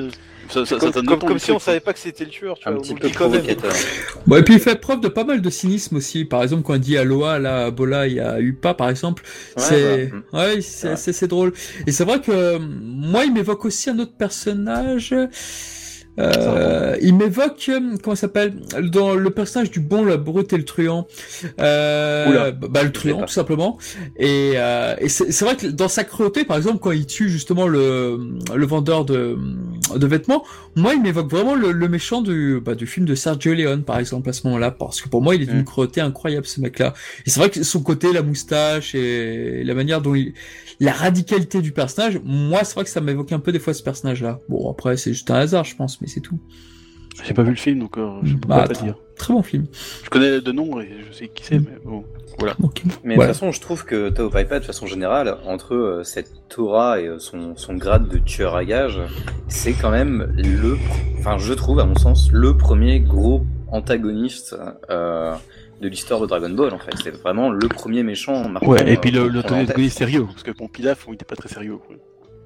ça, ça, comme ça comme, si on savait pas que c'était le tueur, tu Un vois. petit peu provocateur. Bon, et puis il fait preuve de pas mal de cynisme aussi. Par exemple, quand il dit Aloha, là, à Bola, il y a Upa, par exemple. Ouais, c'est, voilà. ouais, c'est, Ouais. c'est, c'est drôle. Et c'est vrai que, euh, moi, il m'évoque aussi un autre personnage. Euh, il m'évoque, euh, comment s'appelle, dans le personnage du bon, la brute et le truand. Euh, Oula. bah, le truand, tout simplement. Et, euh, et c'est, vrai que dans sa cruauté, par exemple, quand il tue justement le, le vendeur de, de vêtements, moi, il m'évoque vraiment le, le méchant du, bah, du film de Sergio Leone, par exemple, à ce moment-là, parce que pour moi, il est d'une Mm. cruauté incroyable, ce mec-là. Et c'est vrai que son côté, la moustache et la manière dont il, la radicalité du personnage, moi, c'est vrai que ça m'évoque un peu des fois ce personnage-là. Bon, après, c'est juste un hasard, je pense, mais c'est tout. J'ai pas vu le film, donc euh, je peux Bah, pas te dire. Très bon film. Je connais de nom et je sais qui c'est, Mm. mais bon, voilà. Mais Voilà. de toute façon, je trouve que Tao Pai Pai, de façon générale, entre euh, cette Torah et euh, son, son grade de tueur à gages, c'est quand même le, enfin, je trouve, à mon sens, le premier gros antagoniste euh, de l'histoire de Dragon Ball, en fait. C'est vraiment le premier méchant marquant. Ouais, et puis euh, le, le sérieux, parce que bon, Pilaf, il était pas très sérieux. Quoi.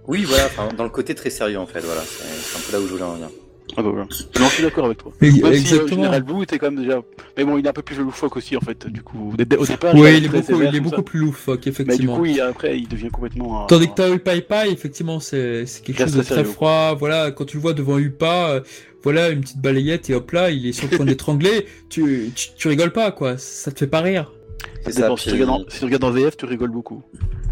Oui, voilà, dans le côté très sérieux, en fait, voilà. C'est un peu là où je voulais en venir. Ah bah voilà. Non, je suis d'accord avec toi. Si euh, exactement. Général Blue était quand même déjà. Mais bon, il est un peu plus loufoque aussi en fait. Du coup, au, dé- au départ, Oui, il est beaucoup, sévère, il est beaucoup plus loufoque, Mais du effectivement. coup, il, après, il devient complètement. euh, Tandis que t'as Upa Ipa, effectivement, c'est quelque chose de très très sérieux. froid. Voilà, quand tu le vois devant Upa, euh, voilà, une petite balayette et hop là, il est sur le point d'étrangler. <laughs> Tu, tu, tu rigoles pas, quoi. Ça te fait pas rire. C'est ça Si, tu puis- regardes en, si tu regardes en VF, tu rigoles beaucoup.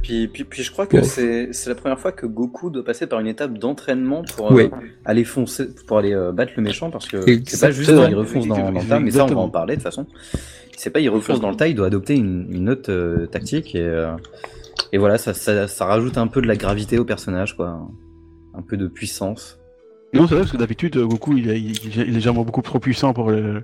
Puis, puis, puis je crois que Ouais. c'est c'est la première fois que Goku doit passer par une étape d'entraînement pour euh, Ouais. aller foncer, pour aller euh, battre le méchant, parce que c'est pas juste il refonce dans, dans le tas, mais ça on va en parler de toute façon. C'est pas il refonce dans le tas, il doit adopter une, une autre euh, tactique et, euh, et voilà, ça, ça, ça rajoute un peu de la gravité au personnage, quoi. Un peu de puissance. Non, c'est vrai parce que d'habitude, Goku, il, est- il, il est légèrement beaucoup trop puissant pour le,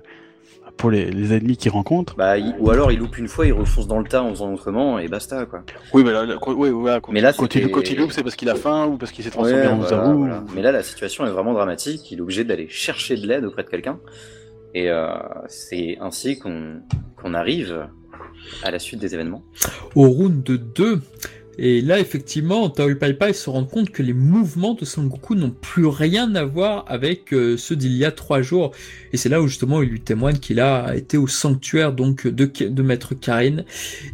pour les, les ennemis qu'il rencontre. Bah, il- ou alors il loupe une fois, il refonce dans le tas en faisant autrement et basta, quoi. Oui, mais là, là, quand- ouais, voilà, quand, Mais là, quand, il, c'était- quand il loupe, c'est parce qu'il a faim ou parce qu'il s'est transformé Ouais, en voilà, Zaru. voilà. Mais là, la situation est vraiment dramatique. Il est obligé d'aller chercher de l'aide auprès de quelqu'un. Et euh, c'est ainsi qu'on arrive à la suite des événements. Au round 2. Et là, effectivement, Tao Pai Pai se rend compte que les mouvements de Son Goku n'ont plus rien à voir avec euh, ceux d'il y a trois jours. Et c'est là où justement il lui témoigne qu'il a été au sanctuaire donc de, de Maître Karine.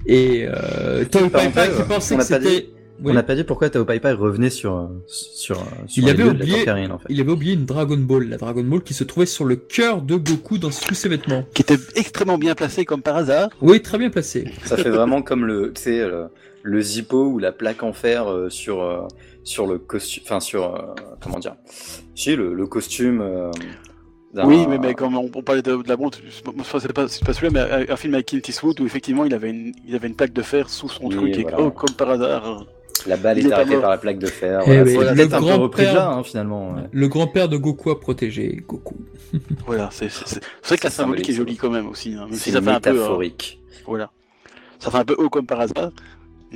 Et euh, Tao Pai Pai parenthèse, qui pensait que c'était... Oui. On n'a pas dit pourquoi Tao Pai Pai revenait sur, sur, sur Il les avait lieux de la oublié- en fait. Il avait oublié une Dragon Ball, la Dragon Ball qui se trouvait sur le cœur de Goku dans tous ses vêtements. Qui était extrêmement bien placé comme par hasard. Oui, très bien placé. Ça fait vraiment comme le, tu sais, le, le zippo ou la plaque en fer euh, sur, euh, sur le costume, enfin sur, euh, comment dire, si le, le costume euh, Oui, mais, mais comme on, on parlait de, de la montre, c'est pas, c'est pas celui-là, mais un, un film avec Clint Eastwood où effectivement il avait une, il avait une plaque de fer sous son Oui, truc et voilà. oh, comme par hasard. La balle est arrêtée par la plaque de fer. Eh Voilà, oui, c'est le peut-être un peu grand repris de père- là, hein, finalement. ouais. Le grand-père de Goku a protégé Goku. <laughs> Voilà, c'est c'est- c'est- c'est vrai que la symbolique est jolie quand même aussi. hein, même si C'est ça fait un peu. euh, métaphorique. voilà. Ça fait un peu haut comme par hasard,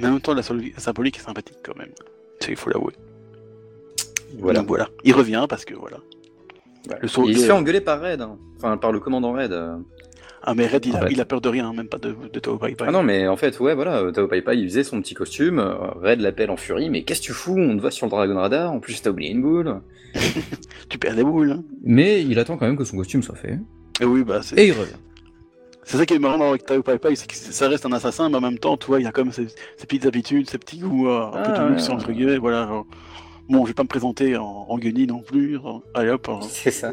mais en même temps la, symbolique est sympathique quand même. Il faut l'avouer. Voilà. Donc voilà. Il revient parce que voilà. Le il se fait engueuler par Red, hein. enfin par le commandant Red. euh. Ah mais Red il a, il peur de rien, même pas de, de Tao Pai Pai. Ah non, mais en fait, ouais, voilà, euh, Tao Pai Pai, il faisait son petit costume, euh, Red l'appelle en furie, mais qu'est-ce que tu fous On te voit sur le Dragon Radar, en plus t'as oublié une boule. <laughs> Tu perds des boules. Hein. Mais il attend quand même que son costume soit fait. Et oui, bah c'est. Et il revient. C'est ça qui est marrant avec Tao Pai Pai, c'est que ça reste un assassin, mais en même temps, tu vois, il y a comme ses, ses petites habitudes, ses petits goûts, euh, un Ah, peu de ouais, luxe, ouais. entre guillemets, voilà. genre, Bon, je vais pas me présenter en, en guenille non plus. euh, Allez hop, euh, C'est ça.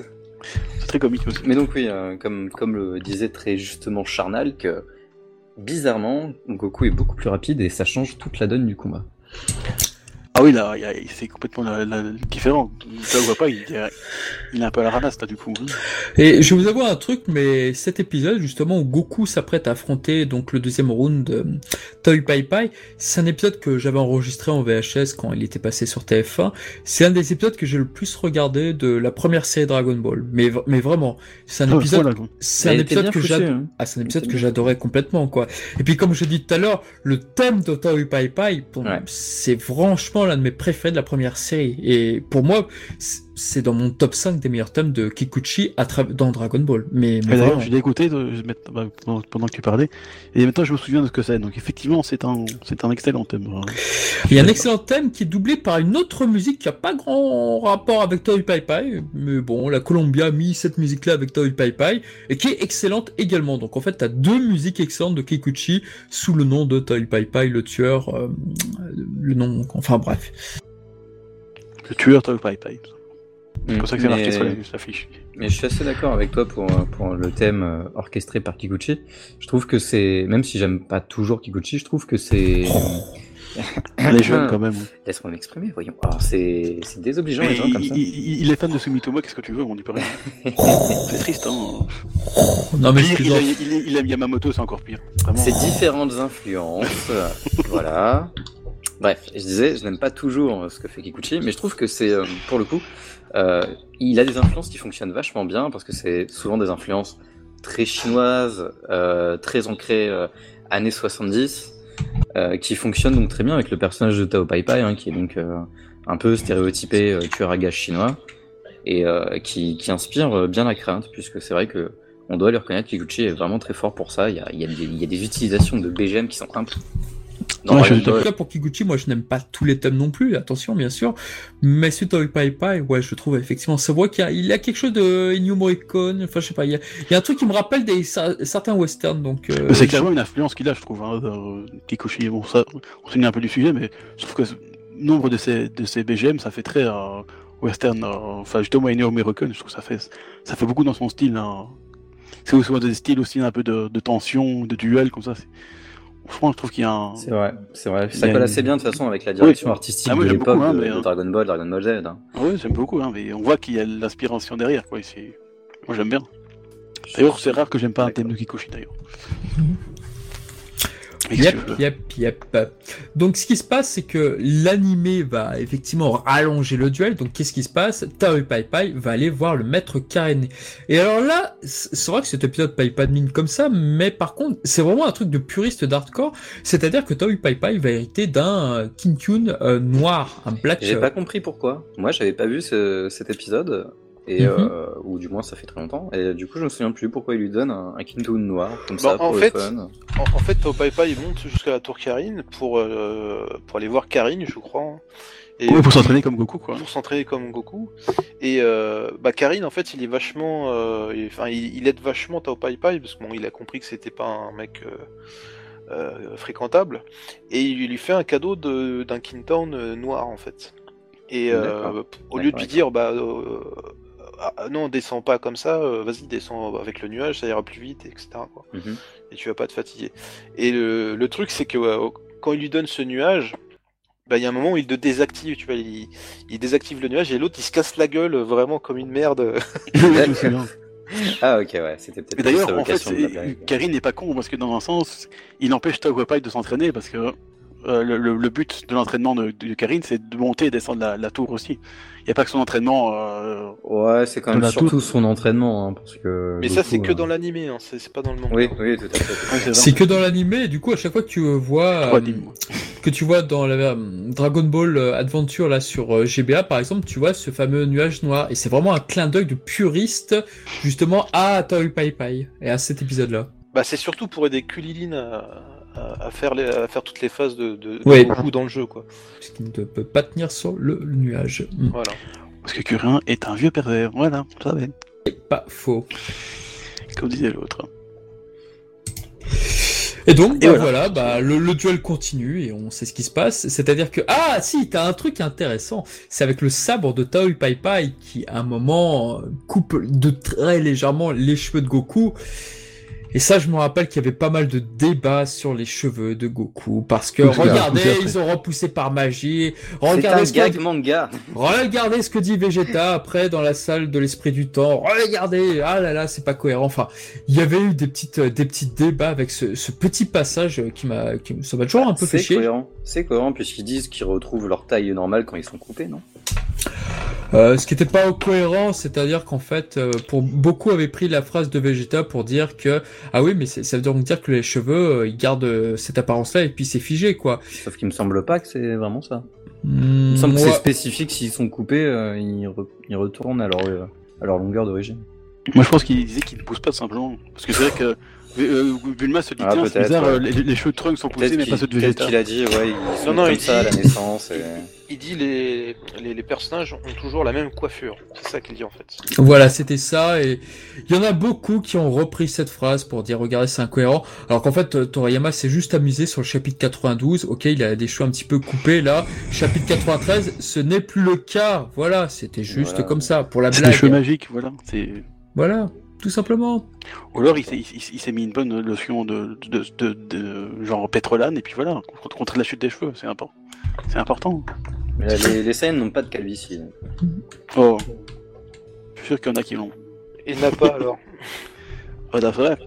c'est très comique aussi. Mais donc oui, euh, comme, comme le disait très justement Charnal, que bizarrement, Goku est beaucoup plus rapide et ça change toute la donne du combat. Ah oui, là, il y a- c'est complètement la- la- différent. Tao Pai Pai, il, est- il est un peu à la ramasse, là, du coup. Et je vais vous avouer un truc, mais cet épisode, justement, où Goku s'apprête à affronter donc le deuxième round de Toy Pai Pai, c'est un épisode que j'avais enregistré en VHS quand il était passé sur TF1. C'est un des épisodes que j'ai le plus regardé de la première série Dragon Ball. Mais, mais vraiment, c'est un Ah, épisode, c'est un épisode que j'adore. hein. Ah, c'est un épisode C'était que bien. j'adorais complètement, quoi. Et puis, comme je dis tout à l'heure, le thème de Toy Pai Pai, pour- Ouais. c'est franchement l'un de mes préférés de la première série. Et pour moi, c'est dans mon top 5 des meilleurs thèmes de Kikuchi à dans Dragon Ball. Mais, d'ailleurs, je l'ai écouté de- mets- bah, pendant, que tu parlais, et maintenant je me souviens de ce que c'est. Donc effectivement, c'est un, c'est un excellent thème. Il y a un excellent thème qui est doublé par une autre musique qui a pas grand rapport avec Toy Pai Pai, mais bon, la Columbia a mis cette musique-là avec Toy Pai Pai, et qui est excellente également. Donc en fait, t'as deux musiques excellentes de Kikuchi sous le nom de Toy Pai Pai, le tueur, euh, le nom, enfin bref. Le tueur Tao Pai Pai. C'est pour ça que c'est marqué Mais- sur la- sur l'affiche. Mais je suis assez d'accord avec toi pour, pour le thème euh, orchestré par Kikuchi. Je trouve que c'est, même si j'aime pas toujours Kikuchi, je trouve que c'est. <coughs> Elle est jeune quand même. <coughs> Laisse-moi m'exprimer, voyons. Alors c'est c'est désobligeant Mais les gens il, comme ça. il- est fan de Sumitomo, qu'est-ce que tu veux, on pas rien. c'est triste, hein. Non mais Pire, il, excuse-moi. a- il, il- il aime Yamamoto, c'est encore pire. Vraiment. C'est différentes influences, euh, <laughs> voilà. Bref, je disais, je n'aime pas toujours euh, ce que fait Kikuchi, mais je trouve que c'est, euh, pour le coup, euh, il a des influences qui fonctionnent vachement bien, parce que c'est souvent des influences très chinoises, euh, très ancrées euh, années 70, euh, qui fonctionnent donc très bien avec le personnage de Tao Pai Pai, hein, qui est donc un peu stéréotypé tueur à gages chinois, et qui, inspire bien la crainte, puisque c'est vrai que on doit lui reconnaître Kikuchi est vraiment très fort pour ça. Il y a, des, utilisations de BGM qui sont imp... Ouais, je- En tout cas, pour Kikuchi, moi, je n'aime pas tous les thèmes non plus, attention, bien sûr. Mais ce Toy Pai Pai, ouais, je trouve effectivement, ça voit qu'il y a, il y a quelque chose de Ennio Morricone, enfin, je sais pas, il y a, il y a un truc qui me rappelle des, cer- certains westerns, donc, euh, c'est je- clairement une influence qu'il a, je trouve, hein, de Kikuchi. Bon, ça, on s'éloigne un peu du sujet, mais je trouve que nombre de ces, de ces BGM, ça fait très euh, western, euh, enfin, justement, Ennio Morricone, je trouve que ça fait, ça fait beaucoup dans son style. hein. C'est souvent des styles aussi un peu de, de tension, de duel, comme ça. Franchement, je trouve qu'il y a un. C'est vrai, c'est vrai. Ça a colle une- assez bien de toute façon avec la direction Oui. artistique Ah, moi, de l'époque beaucoup, hein, de, mais, de. Dragon Ball, Dragon Ball Z. hein. Ah ouais, j'aime beaucoup, hein, mais on voit qu'il y a l'inspiration derrière, quoi. et c'est- Moi, j'aime bien. D'ailleurs, c'est rare que j'aime pas un thème de Kikuchi, d'ailleurs. Yep, yep, yep. Donc, ce qui se passe, c'est que l'animé va effectivement rallonger le duel. Donc, qu'est-ce qui se passe? Tao Pai Pai va aller voir le maître Karen. Et alors là, c'est vrai que cet épisode paye pas de mine comme ça, mais par contre, c'est vraiment un truc de puriste d'hardcore. C'est-à-dire que Tao Pai Pai va hériter d'un euh, Kinkun euh, noir, un black. J'ai euh, pas compris pourquoi. Moi, j'avais pas vu ce- cet épisode, et Mhm. euh, ou du moins ça fait très longtemps. Et du coup, je me souviens plus pourquoi il lui donne un, un Kintoon noir comme Bon, ça Bah, en pour fait, le fun. En, en fait, Tao Pai Pai il monte jusqu'à la tour Karine pour, euh, pour aller voir Karine, je crois. hein. Et Ouais, pour s'entraîner comme Goku, quoi. pour s'entraîner comme Goku. Et euh, bah Karine, en fait, il est vachement, euh, il- enfin, il, il aide vachement Tao Pai Pai parce que bon, il a compris que c'était pas un mec euh, euh, fréquentable, et il lui fait un cadeau de- d'un Kintown noir en fait. Et euh, au lieu de lui dire, bah euh, ah, non, descends pas comme ça, euh, vas-y, descends avec le nuage, ça ira plus vite, etc. Quoi Mhm. et tu vas pas te fatiguer. Et le, le truc, c'est que euh, quand il lui donne ce nuage, bah, il y a un moment où il le désactive, tu vois, il, il désactive le nuage et l'autre il se casse la gueule vraiment comme une merde. <laughs> Ah ok, ouais, c'était peut-être d'ailleurs, en fait. Karine n'est pas con parce que dans un sens, il empêche Tawapai de s'entraîner parce que euh, le, le- le but de l'entraînement de, de Karine, c'est de monter et descendre la, la tour aussi. Il n'y a pas que son entraînement. euh, Ouais, c'est quand même la surtout son entraînement, hein, parce que. Mais ça c'est que euh, dans l'animé, hein, c'est c'est pas dans le manga. Oui, oui, tout à fait. ouais, c'est que dans l'animé, et du coup, à chaque fois que tu vois, euh, que tu vois dans la euh, Dragon Ball Adventure là sur euh, GBA par exemple, tu vois ce fameux nuage noir, et c'est vraiment un clin d'œil de puriste justement à Toy Pai Pai et à cet épisode-là. Bah c'est surtout pour aider Kulilin à, à, à faire les, à faire toutes les phases de, de, de Ouais. Dans le jeu quoi. Parce qu'il ne peut pas tenir sur le, le nuage. Hmm. Voilà. Parce que Curin est un vieux pervers. Voilà, ça va. Pas faux. Comme disait l'autre. Et donc, Et bah, voilà. voilà, bah, le, le duel continue et on sait ce qui se passe. C'est-à-dire que, ah, si, t'as un truc intéressant. C'est avec le sabre de Taoi Pai Pai qui, à un moment, coupe de très légèrement les cheveux de Goku. Et ça, je me rappelle qu'il y avait pas mal de débats sur les cheveux de Goku. Parce que, Tout regardez, ils ont repoussé par magie. Regardez ce que gag manga. Regardez ce que dit Vegeta après dans la salle de l'esprit du temps. Regardez, ah là là, c'est pas cohérent. Enfin, il y avait eu des petites, euh, des petits débats avec ce, ce petit passage qui m'a, qui, ça m'a toujours un peu fait C'est chier. cohérent. C'est cohérent puisqu'ils disent qu'ils retrouvent leur taille normale quand ils sont coupés, non? Euh, ce qui était pas cohérent, c'est-à-dire qu'en fait, euh, pour beaucoup avaient pris la phrase de Vegeta pour dire que ah oui, mais ça veut donc dire que les cheveux euh, ils gardent euh, cette apparence-là et puis c'est figé quoi. Sauf qu'il me semble pas que c'est vraiment ça. Hmm, Il me semble que ouais. c'est spécifique, s'ils sont coupés, euh, ils, re- ils retournent à leur, euh, à leur longueur d'origine. Moi, je pense qu'il disait qu'il ne pousse pas tout simplement. Parce que c'est vrai que euh, Bulma se dit Ah, tiens, c'est peut-être, bizarre, ouais. les, les cheveux de Trunks sont poussés, Peut-être mais pas ceux de peut-être Vegeta. qu'il a dit, ouais, ils sont Non, non, comme il ça à la naissance. Et... Il dit les, les, les personnages ont toujours la même coiffure. C'est ça qu'il dit en fait. Voilà, c'était ça, et il y en a beaucoup qui ont repris cette phrase pour dire regardez c'est incohérent, alors qu'en fait Toriyama s'est juste amusé sur le chapitre 92, ok il a des cheveux un petit peu coupés là, chapitre 93 ce n'est plus le cas, voilà, c'était juste Voilà. comme ça, pour la C'est des cheveux blague, magiques, voilà. C'est... voilà, tout simplement. Ou alors il s'est, il, il s'est mis une bonne lotion de, de, de, de- genre pétrolane, et puis voilà, contre, contre la chute des cheveux, c'est important. C'est important. Mais là, les, les scènes n'ont pas de calvitie. Oh. Je suis sûr qu'il y en a qui l'ont. Et n'a pas alors. <laughs> Oh, d'après.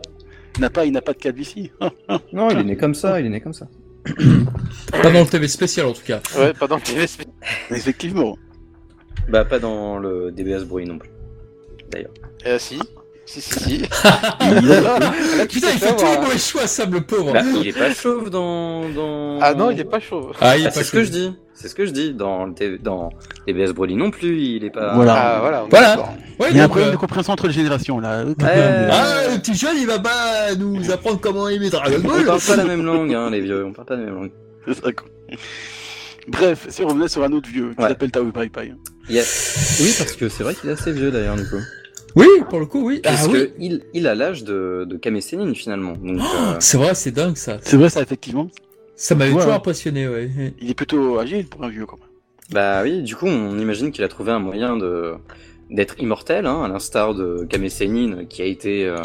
Il n'a pas, il n'a pas de calvitie. <laughs> Non, il est né comme ça, il est né comme ça. <coughs> Pas dans le TV spécial en tout cas. Ouais, pas dans le TV. <laughs> Effectivement. Bah, pas dans le DBS bruit non plus. D'ailleurs. Euh, si. Si, si, si. <laughs> Il a- Putain il fait tous les mauvais choix Sam le pauvre Bah, il est pas <laughs> chauve dans. dans... Ah non, il est pas chauve. Ah il est Ah, pas c'est ce que je dis. C'est ce que je dis. Dans, le TV dans DBS Broly non plus, il est pas. Voilà. Ah voilà. on est Voilà. Ouais, Il y a un problème euh, de compréhension entre les générations là. Ouais. Ah, le petit jeune, il va pas nous apprendre comment aimer Dragon On Ball. parle pas la même langue, hein, les vieux. On parle pas la même langue. C'est ça, quoi. Bref, si on revenait sur un autre vieux qui Ouais. s'appelle Tao Pai Pai. Yes. Oui, parce que c'est vrai qu'il est assez vieux d'ailleurs, du coup. Oui, pour le coup, oui. Ah Parce oui. que il, il a l'âge de, de Kame Sennin, finalement. Donc, euh, C'est vrai, c'est dingue ça. C'est vrai, ça, effectivement. Ça m'avait Ouais. toujours impressionné, ouais. Il est plutôt agile pour un vieux, quand même. bah oui, du coup, on imagine qu'il a trouvé un moyen de d'être immortel, hein, à l'instar de Kame Sennin, qui a été euh,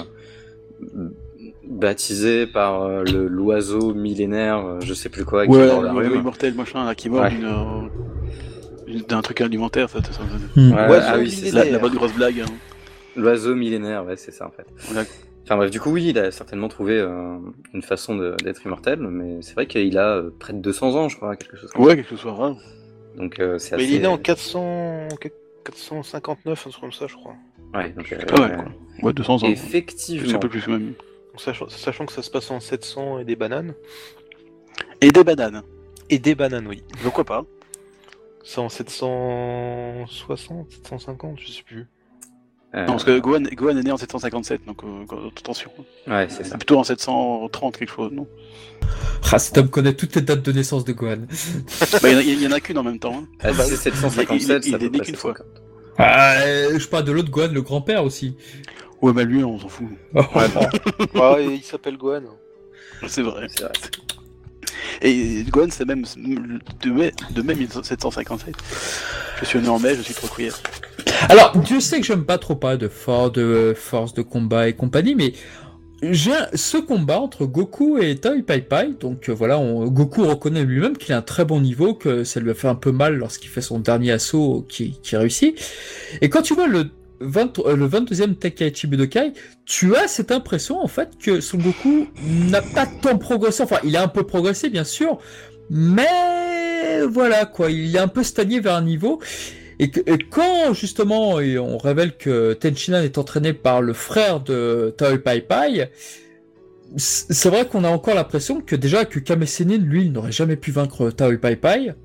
baptisé par euh, le l'oiseau millénaire, euh, je sais plus quoi, qui Ouais, est dans la rue. immortel, machin, là, qui meurt Ouais. euh, d'un truc alimentaire, ça, ça, ça- Hmm. Ouais, Oiseau ah oui, c'est la bonne grosse blague. hein. L'oiseau millénaire, ouais, c'est ça en fait. Enfin bref, du coup, oui, il a certainement trouvé euh, une façon d'être immortel, mais c'est vrai qu'il a euh, près de 200 ans, je crois, quelque chose comme Ouais, quelque chose ça. Donc euh, c'est Mais assez... il est né en 400... 459, un truc comme ça, je crois. Ouais, donc, euh, Pas mal, quoi. Ouais, 200 ans. Je sais Effectivement. pas plus, même. Sachant, sachant que ça se passe en 700 et des bananes. Et des bananes. Et des bananes, oui. Pourquoi pas C'est en 760, 750, je sais plus. Euh, Non, parce que Gohan, Gohan est né en 757, donc euh, attention. Ouais, c'est ça. Plutôt en 730 quelque chose, non? Ah, cet homme connaît toutes les dates de naissance de Gohan. <laughs> Bah, Il y en a- il qu'une en même temps. hein. Ah, bah c'est 757, il- il ça est né qu'une fois. 750. Ah, euh, je parle de l'autre Gohan, le grand-père aussi. Ouais, bah lui, on s'en fout. <laughs> <laughs> Ouais, il s'appelle Gohan. C'est vrai. c'est vrai. Et Gohan, c'est même de mai, de mai 1757. Je suis mai, je suis trop queer. Alors, Dieu sait que j'aime pas trop pas de, for de force de combat et compagnie, mais j'ai ce combat entre Goku et Taoi Pai Pai. Donc euh, voilà, on- Goku reconnaît lui-même qu'il a un très bon niveau, que ça lui a fait un peu mal lorsqu'il fait son dernier assaut qui réussit. Et quand tu vois le 20, euh, le 22e Tenkaichi Budokai, tu as cette impression en fait que Son Goku n'a pas tant progressé. Enfin, il a un peu progressé bien sûr, mais voilà quoi, il est un peu stagné vers un niveau. Et, quand justement on révèle que Tenchinan est entraîné par le frère de Taoi Pai Pai, c'est vrai qu'on a encore l'impression que déjà que Kame Sennin, lui, n'aurait jamais pu vaincre Taoi Pai Pai.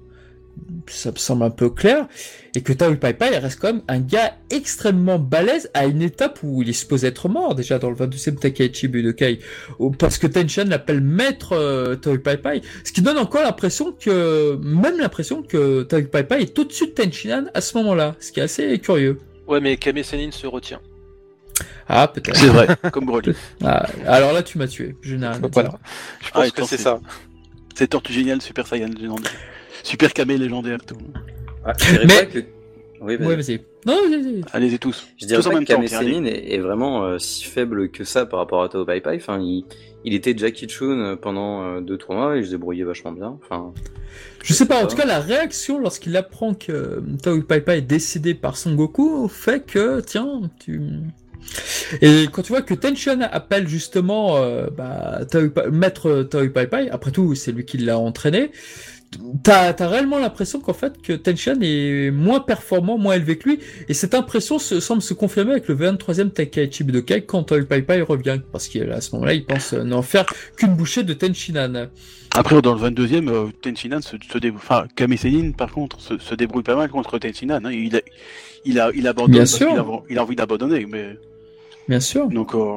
Ça me semble un peu clair. Et que Taoi Pai Pai reste quand même un gars extrêmement balèze à une étape où il est supposé être mort déjà dans le 22e Takaichi Budokai. Parce que Tenchan l'appelle maître euh, Pai Pai. Ce qui donne encore l'impression que, même l'impression que Taoi Pai Pai est au-dessus de Tenchinan à ce moment-là. Ce qui est assez curieux. Ouais, mais Kame Sennin se retient. Ah, peut-être. C'est vrai, <laughs> comme Broly. Ah, alors là, tu m'as tué. Je n'ai rien à dire. Voilà. Je pense que c'est ça. C'est Tortue Géniale, Super Saiyan légendaire. Super Kame légendaire, tout. Ah, je dirais Mais- que... Oui, vas-y. Ouais, vas-y. Non, vas-y, vas-y. Allez-y tous. Je dirais tous en pas même que temps. Kame. Sennin est, est vraiment euh, si faible que ça par rapport à Tao Pai Pai. Enfin, il, il était Jackie Chun euh, pendant euh, deux tournois et il se débrouillait vachement bien. Enfin, Je sais pas, en tout cas, la réaction lorsqu'il apprend que euh, Tao Pai Pai est décédé par Son Goku fait que, tiens, tu... Et quand tu vois que Tenchion appelle justement euh, bah, Tao Pai- maître Tao Pai Pai, après tout, c'est lui qui l'a entraîné, t'as as réellement l'impression qu'en fait que Tenchion est moins performant, moins élevé que lui, et cette impression se, semble se confirmer avec le 23e Tenkaichi Budokai quand Tao Pai revient, parce qu'à ce moment-là, il pense euh, n'en faire qu'une bouchée de Tenchinan. Après, dans le 22e, euh, se, se débrouille. Enfin, Kame Sennin, par contre, se, se débrouille pas mal contre Tenchinan. hein. Il, a, il, a, il abandonne Bien parce sûr. qu'il a, il a envie d'abandonner. Mais... Bien sûr. Donc, euh,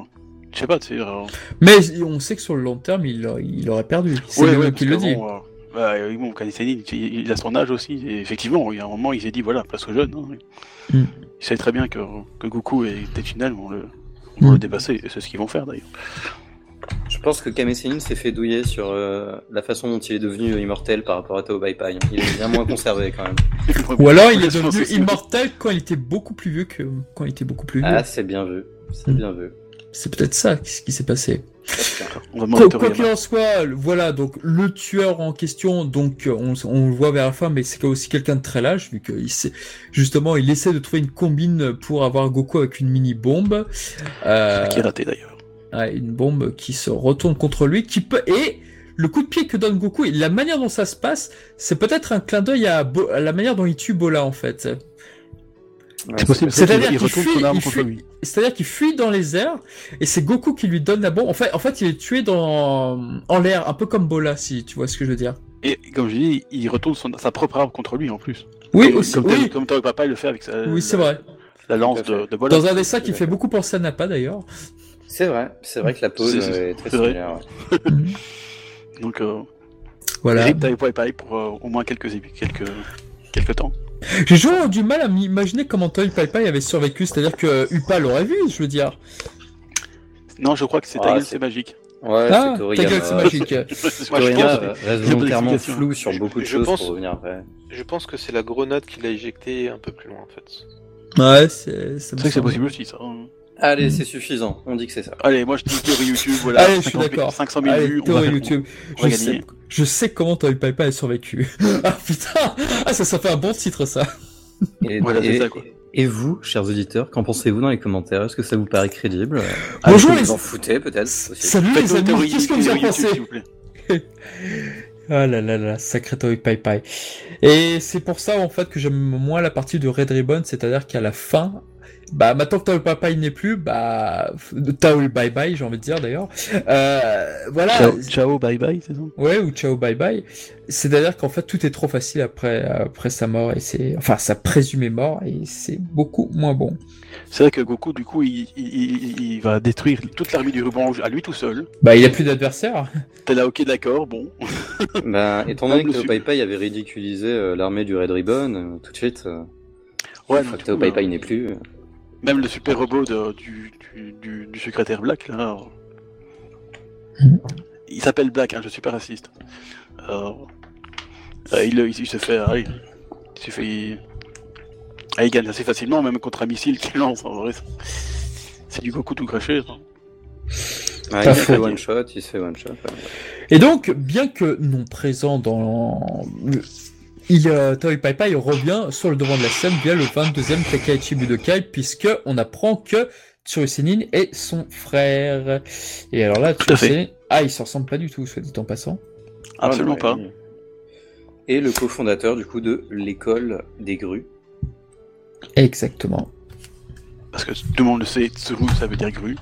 je sais pas, tu sais. euh, Mais on sait que sur le long terme, il, il aurait perdu. C'est Ouais, lui ouais, qui parce le dit. Bon, euh, bah, euh, bon, Kame Sennin, il, a son âge aussi. Et effectivement, il y a un moment, il s'est dit, voilà, place aux jeunes. hein. Mm. Il sait très bien que, que Goku et Tenchinan vont le, vont Mm. le dépasser. Et c'est ce qu'ils vont faire, d'ailleurs. je pense que Kame Sennin s'est fait douiller sur euh, la façon dont il est devenu immortel par rapport à Tao Pai Pai. Il est bien moins conservé quand même. <laughs> Ou alors il est devenu immortel quand il était beaucoup plus vieux que quand il était beaucoup plus vieux. Ah, c'est bien vu. C'est Mm. bien vu. C'est peut-être ça ce qui s'est passé. Quoi quoi qu'il en soit, le- voilà donc le tueur en question, donc euh, on, on le voit vers la fin, mais c'est aussi quelqu'un de très lâche vu qu'il sait justement il essaie de trouver une combine pour avoir Goku avec une mini bombe. Euh, Qui est raté, d'ailleurs. Ouais, une bombe qui se retourne contre lui, qui peut et le coup de pied que donne Goku et la manière dont ça se passe, c'est peut-être un clin d'œil à, à la manière dont il tue Bola en fait. Ouais, C'est possible. C'est-à-dire il qu'il retourne fuit-. C'est-à-dire qu'il fuit dans les airs et c'est Goku qui lui donne la bombe. En fait, en fait, il est tué dans en l'air, un peu comme Bola, si tu vois ce que je veux dire. Et comme je dis, il retourne son- sa propre arme contre lui en plus. Oui, comme, aussi. Comme, oui, comme Papa il le fait avec sa, oui, c'est la, vrai. la lance de, Bola. Dans un dessin qui fait beaucoup penser à Nappa d'ailleurs. C'est vrai. C'est vrai que la pose est très similaire. ouais. <laughs> Donc, euh, Voilà. Pai Pai pour euh, au moins quelques, quelques, quelques temps. J'ai toujours du mal à m'imaginer comment Toy Pai Pai avait survécu. C'est-à-dire que Upa l'aurait vu, je veux dire. Non, je crois que c'est Ah, ta gueule, c'est- magique. Ouais, Ah, c'est ta Toriyama. gueule, c'est magique. <laughs> Toriyama reste volontairement flou sur beaucoup de je choses pense- pour revenir après. Je pense que c'est la grenade qui l'a éjecté un peu plus loin en fait. Ouais, c'est. vrai que c'est possible aussi, ça. Allez, Mm. c'est suffisant. On dit que c'est ça. Allez, moi je dis théorie YouTube, voilà. Allez, je suis 50 d'accord. 500 000 Allez, vues, on théorie va, YouTube. on va Je gagner. sais, je sais comment Toy Pai a survécu. <laughs> ah putain Ah, ça, ça fait un bon titre, ça. Et, <laughs> Voilà, c'est et- ça, quoi. et vous, chers auditeurs, qu'en pensez-vous dans les commentaires? Est-ce que ça vous paraît crédible? Bonjour, les- vous en foutez peut-être Salut les amis, théorie, qu'est-ce que vous en pensez vous plaît. <laughs> Ah là là là, sacré Toy Pai Pai. Et c'est pour ça en fait que j'aime moins la partie de Red Ribbon, c'est-à-dire qu'à la fin, bah maintenant que Toy Pai Pai n'est plus, bah Tao Bye Bye, j'ai envie de dire d'ailleurs. Euh, voilà. Ciao, ciao, bye bye, c'est ça? Ouais, ou ciao bye bye. C'est-à-dire qu'en fait tout est trop facile après après sa mort et c'est enfin sa présumée mort et c'est beaucoup moins bon. C'est vrai que Goku, du coup, il, il, il- il va détruire toute l'armée du ruban rouge à lui tout seul. Bah il a plus d'adversaire. <laughs> T'es là, ok, d'accord, bon. <laughs> Ben, étant donné que Tao Pai Pai avait ridiculisé euh, l'armée du Red Ribbon, euh, tout de suite, Ouais, non, Tao Pai n'est plus. Euh, Même le super robot de- du, du, du, du secrétaire Black, là. Mhm. Il s'appelle Black, hein, je suis pas raciste. Euh, euh, il, il, il se fait. allez, il se fait. ah, il gagne assez facilement, même contre un missile qu'il lance, en vrai. c'est- du Goku tout craché, ça. T'as il se fait one shot, il se fait one shot. ouais. Et donc, bien que non présent dans il, euh, Toei Pai Pai revient sur le devant de la scène via le 22e Takaichi Budokai, puisque on apprend que Tsurusenin est son frère. Et alors là, à fait. Tsurusenin, ah, il se ressemble pas du tout, soit dit en passant. Absolument Ah, pas. Et le cofondateur du coup de l'école des grues. Exactement. Parce que tout le monde le sait, Tsuru, ça veut dire grue.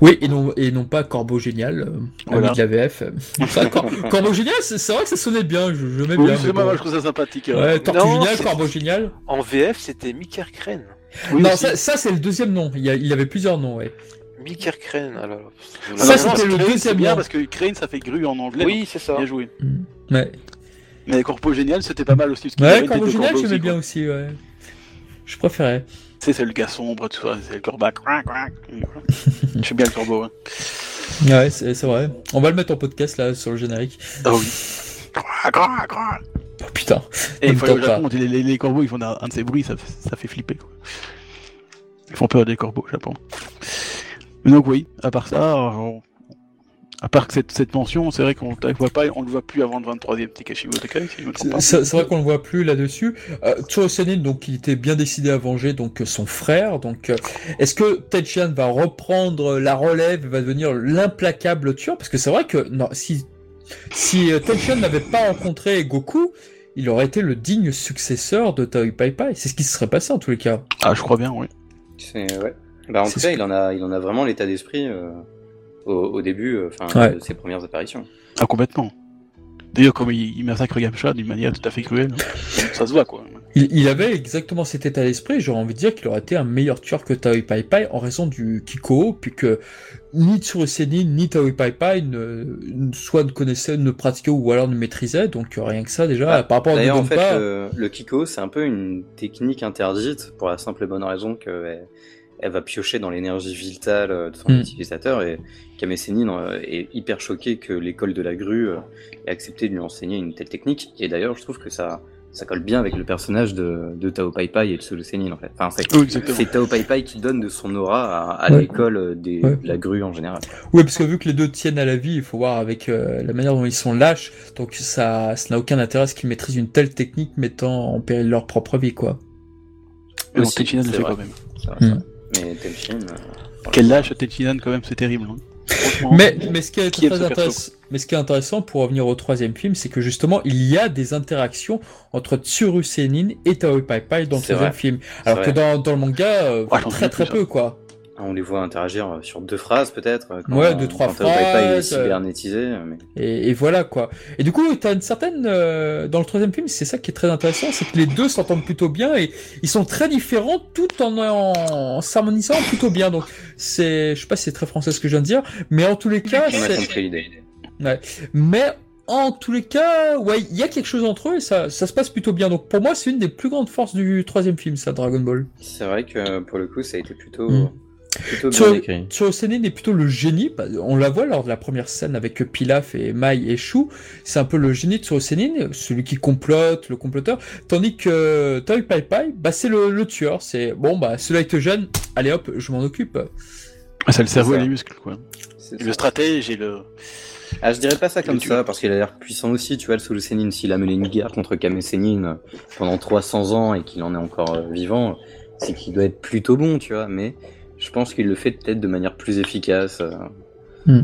Oui, et non, et non pas Corbeau Génial, euh, Voilà. ami de la VF. <laughs> Cor- Corbeau Génial, c'est vrai que ça sonnait bien, je, je Oui, bien. c'est moi, je trouve ça sympathique. hein. Ouais, Tortue Non, Génial, Corbeau Génial. En VF, c'était Miker Crane. Oui, non, aussi. ça, ça, c'est le deuxième nom. Il y, a- il y avait plusieurs noms, ouais. Miker Crane, alors. Ah Ça, c'était le deuxième c'est bien nom. parce que Crane, ça fait grue en anglais. Oui, c'est ça. Bien joué. Ouais, Mais Corpo Génial, c'était pas mal aussi. parce qu'il y ouais Corbeau deux Génial, j'aimais bien aussi, ouais. Je préférais. Tu sais, c'est le gars sombre, tout ça, c'est le corbac. J'aime bien le corbeau. hein. Ouais, c'est vrai. On va le mettre en podcast là sur le générique. Ah oui. Oh putain. Et il faut. Japon, les, les- les corbeaux, ils font un, un de ces bruits, ça, ça fait flipper. Quoi. Ils font peur des corbeaux au Japon. Donc oui, à part ça, on- à part que cette, cette mention, c'est vrai qu'on ne voit pas, on le voit plus avant le 23e Takashi Budokai, si je me trompe pas. C'est vrai qu'on le voit plus là-dessus. Euh, Tsurusenin, donc, il était bien décidé à venger donc son frère. Donc, euh, est-ce que Tenshin va reprendre la relève et va devenir l'implacable tueur? Parce que c'est vrai que non, si si euh, n'avait pas rencontré Goku, il aurait été le digne successeur de Toei Pai Pai. C'est ce qui se serait passé en tous les cas. Ah, je crois bien, oui. C'est ouais. Bah en tout cas, il en a, il en a vraiment l'état d'esprit euh, au, au début, euh, enfin Ouais. de ses premières apparitions. Ah, complètement. D'ailleurs, comme il, il massacre Yamcha d'une manière tout à fait cruelle, hein. ça se voit, quoi. Il, il avait exactement cet état d'esprit. J'aurais envie de dire qu'il aurait été un meilleur tueur que Toei Pai Pai en raison du Kiko, puisque ni Tsurusenin ni Toei Pai Pai ne, soit ne connaissaient, ne pratiquaient ou alors ne maîtrisaient. Donc euh, rien que ça déjà, Ah, par rapport à D'ailleurs, en fait, le, le Kiko, c'est un peu une technique interdite pour la simple et bonne raison qu'elle elle va piocher dans l'énergie vitale euh, de son Hmm. utilisateur et Kame Sennin euh, est hyper choqué que l'école de la grue euh, ait accepté de lui enseigner une telle technique. Et d'ailleurs, je trouve que ça, ça colle bien avec le personnage de, de Tao Pai Pai et de Sulu Sennin en fait. Enfin, c'est, Oui, c'est Tao Pai Pai qui donne de son aura à, à Ouais. l'école des, Ouais. de la grue en général. oui, parce que vu que les deux tiennent à la vie, il faut voir avec euh, la manière dont ils sont lâches. Donc ça, ça n'a aucun intérêt à ce qu'ils maîtrisent une telle technique mettant en péril leur propre vie, quoi. Mais Tenchinan le c'est fait vrai. quand même. C'est vrai, Hmm. Mais Tenshin. euh, Quel lâche Tenchinan, quand même, c'est terrible. hein. Mais, mais, ce qui est Qui très intéressant, mais ce qui est intéressant pour revenir au troisième film, c'est que justement, il y a des interactions entre Tsuru Senin et Taoi Pai Pai dans le troisième film. Alors que dans, dans le manga, euh, Ouais, j'en très très peu, quoi. On les voit interagir euh, sur deux phrases peut-être. euh, Ouais, deux, trois quand est phrases, euh. cybernétisé. Mais... Et, et voilà, quoi. Et du coup, t'as une certaine... euh, dans le troisième film, c'est ça qui est très intéressant, c'est que les deux s'entendent plutôt bien et ils sont très différents tout en, en, en s'harmonisant plutôt bien. Donc, c'est... Je sais pas si c'est très français ce que je viens de dire, mais en tous les cas, On a compris l'idée. Mais en tous les cas, ouais, il y a quelque chose entre eux et ça, ça se passe plutôt bien. Donc pour moi, c'est une des plus grandes forces du troisième film, ça, Dragon Ball. C'est vrai que pour le coup, ça a été plutôt, Mm. Tsurusenin est plutôt le génie. bah, On la voit lors de la première scène avec Pilaf et Mai et Shu. C'est un peu le génie de Tsurusenin, celui qui complote, le comploteur. Tandis que Toy Pai Pai, bah, c'est le, le tueur. C'est bon, bah, celui-là te gêne. Allez hop, je m'en occupe. Ah, c'est le cerveau et les muscles, quoi. Et le stratège et le. Ah, je dirais pas ça comme tu- ça, parce qu'il a l'air puissant aussi, tu vois, le Sulu Sennin, s'il a mené une guerre contre Kame Sennin euh, pendant 300 ans et qu'il en est encore euh, vivant, c'est qu'il doit être plutôt bon, tu vois, mais je pense qu'il le fait peut-être de manière plus efficace, euh,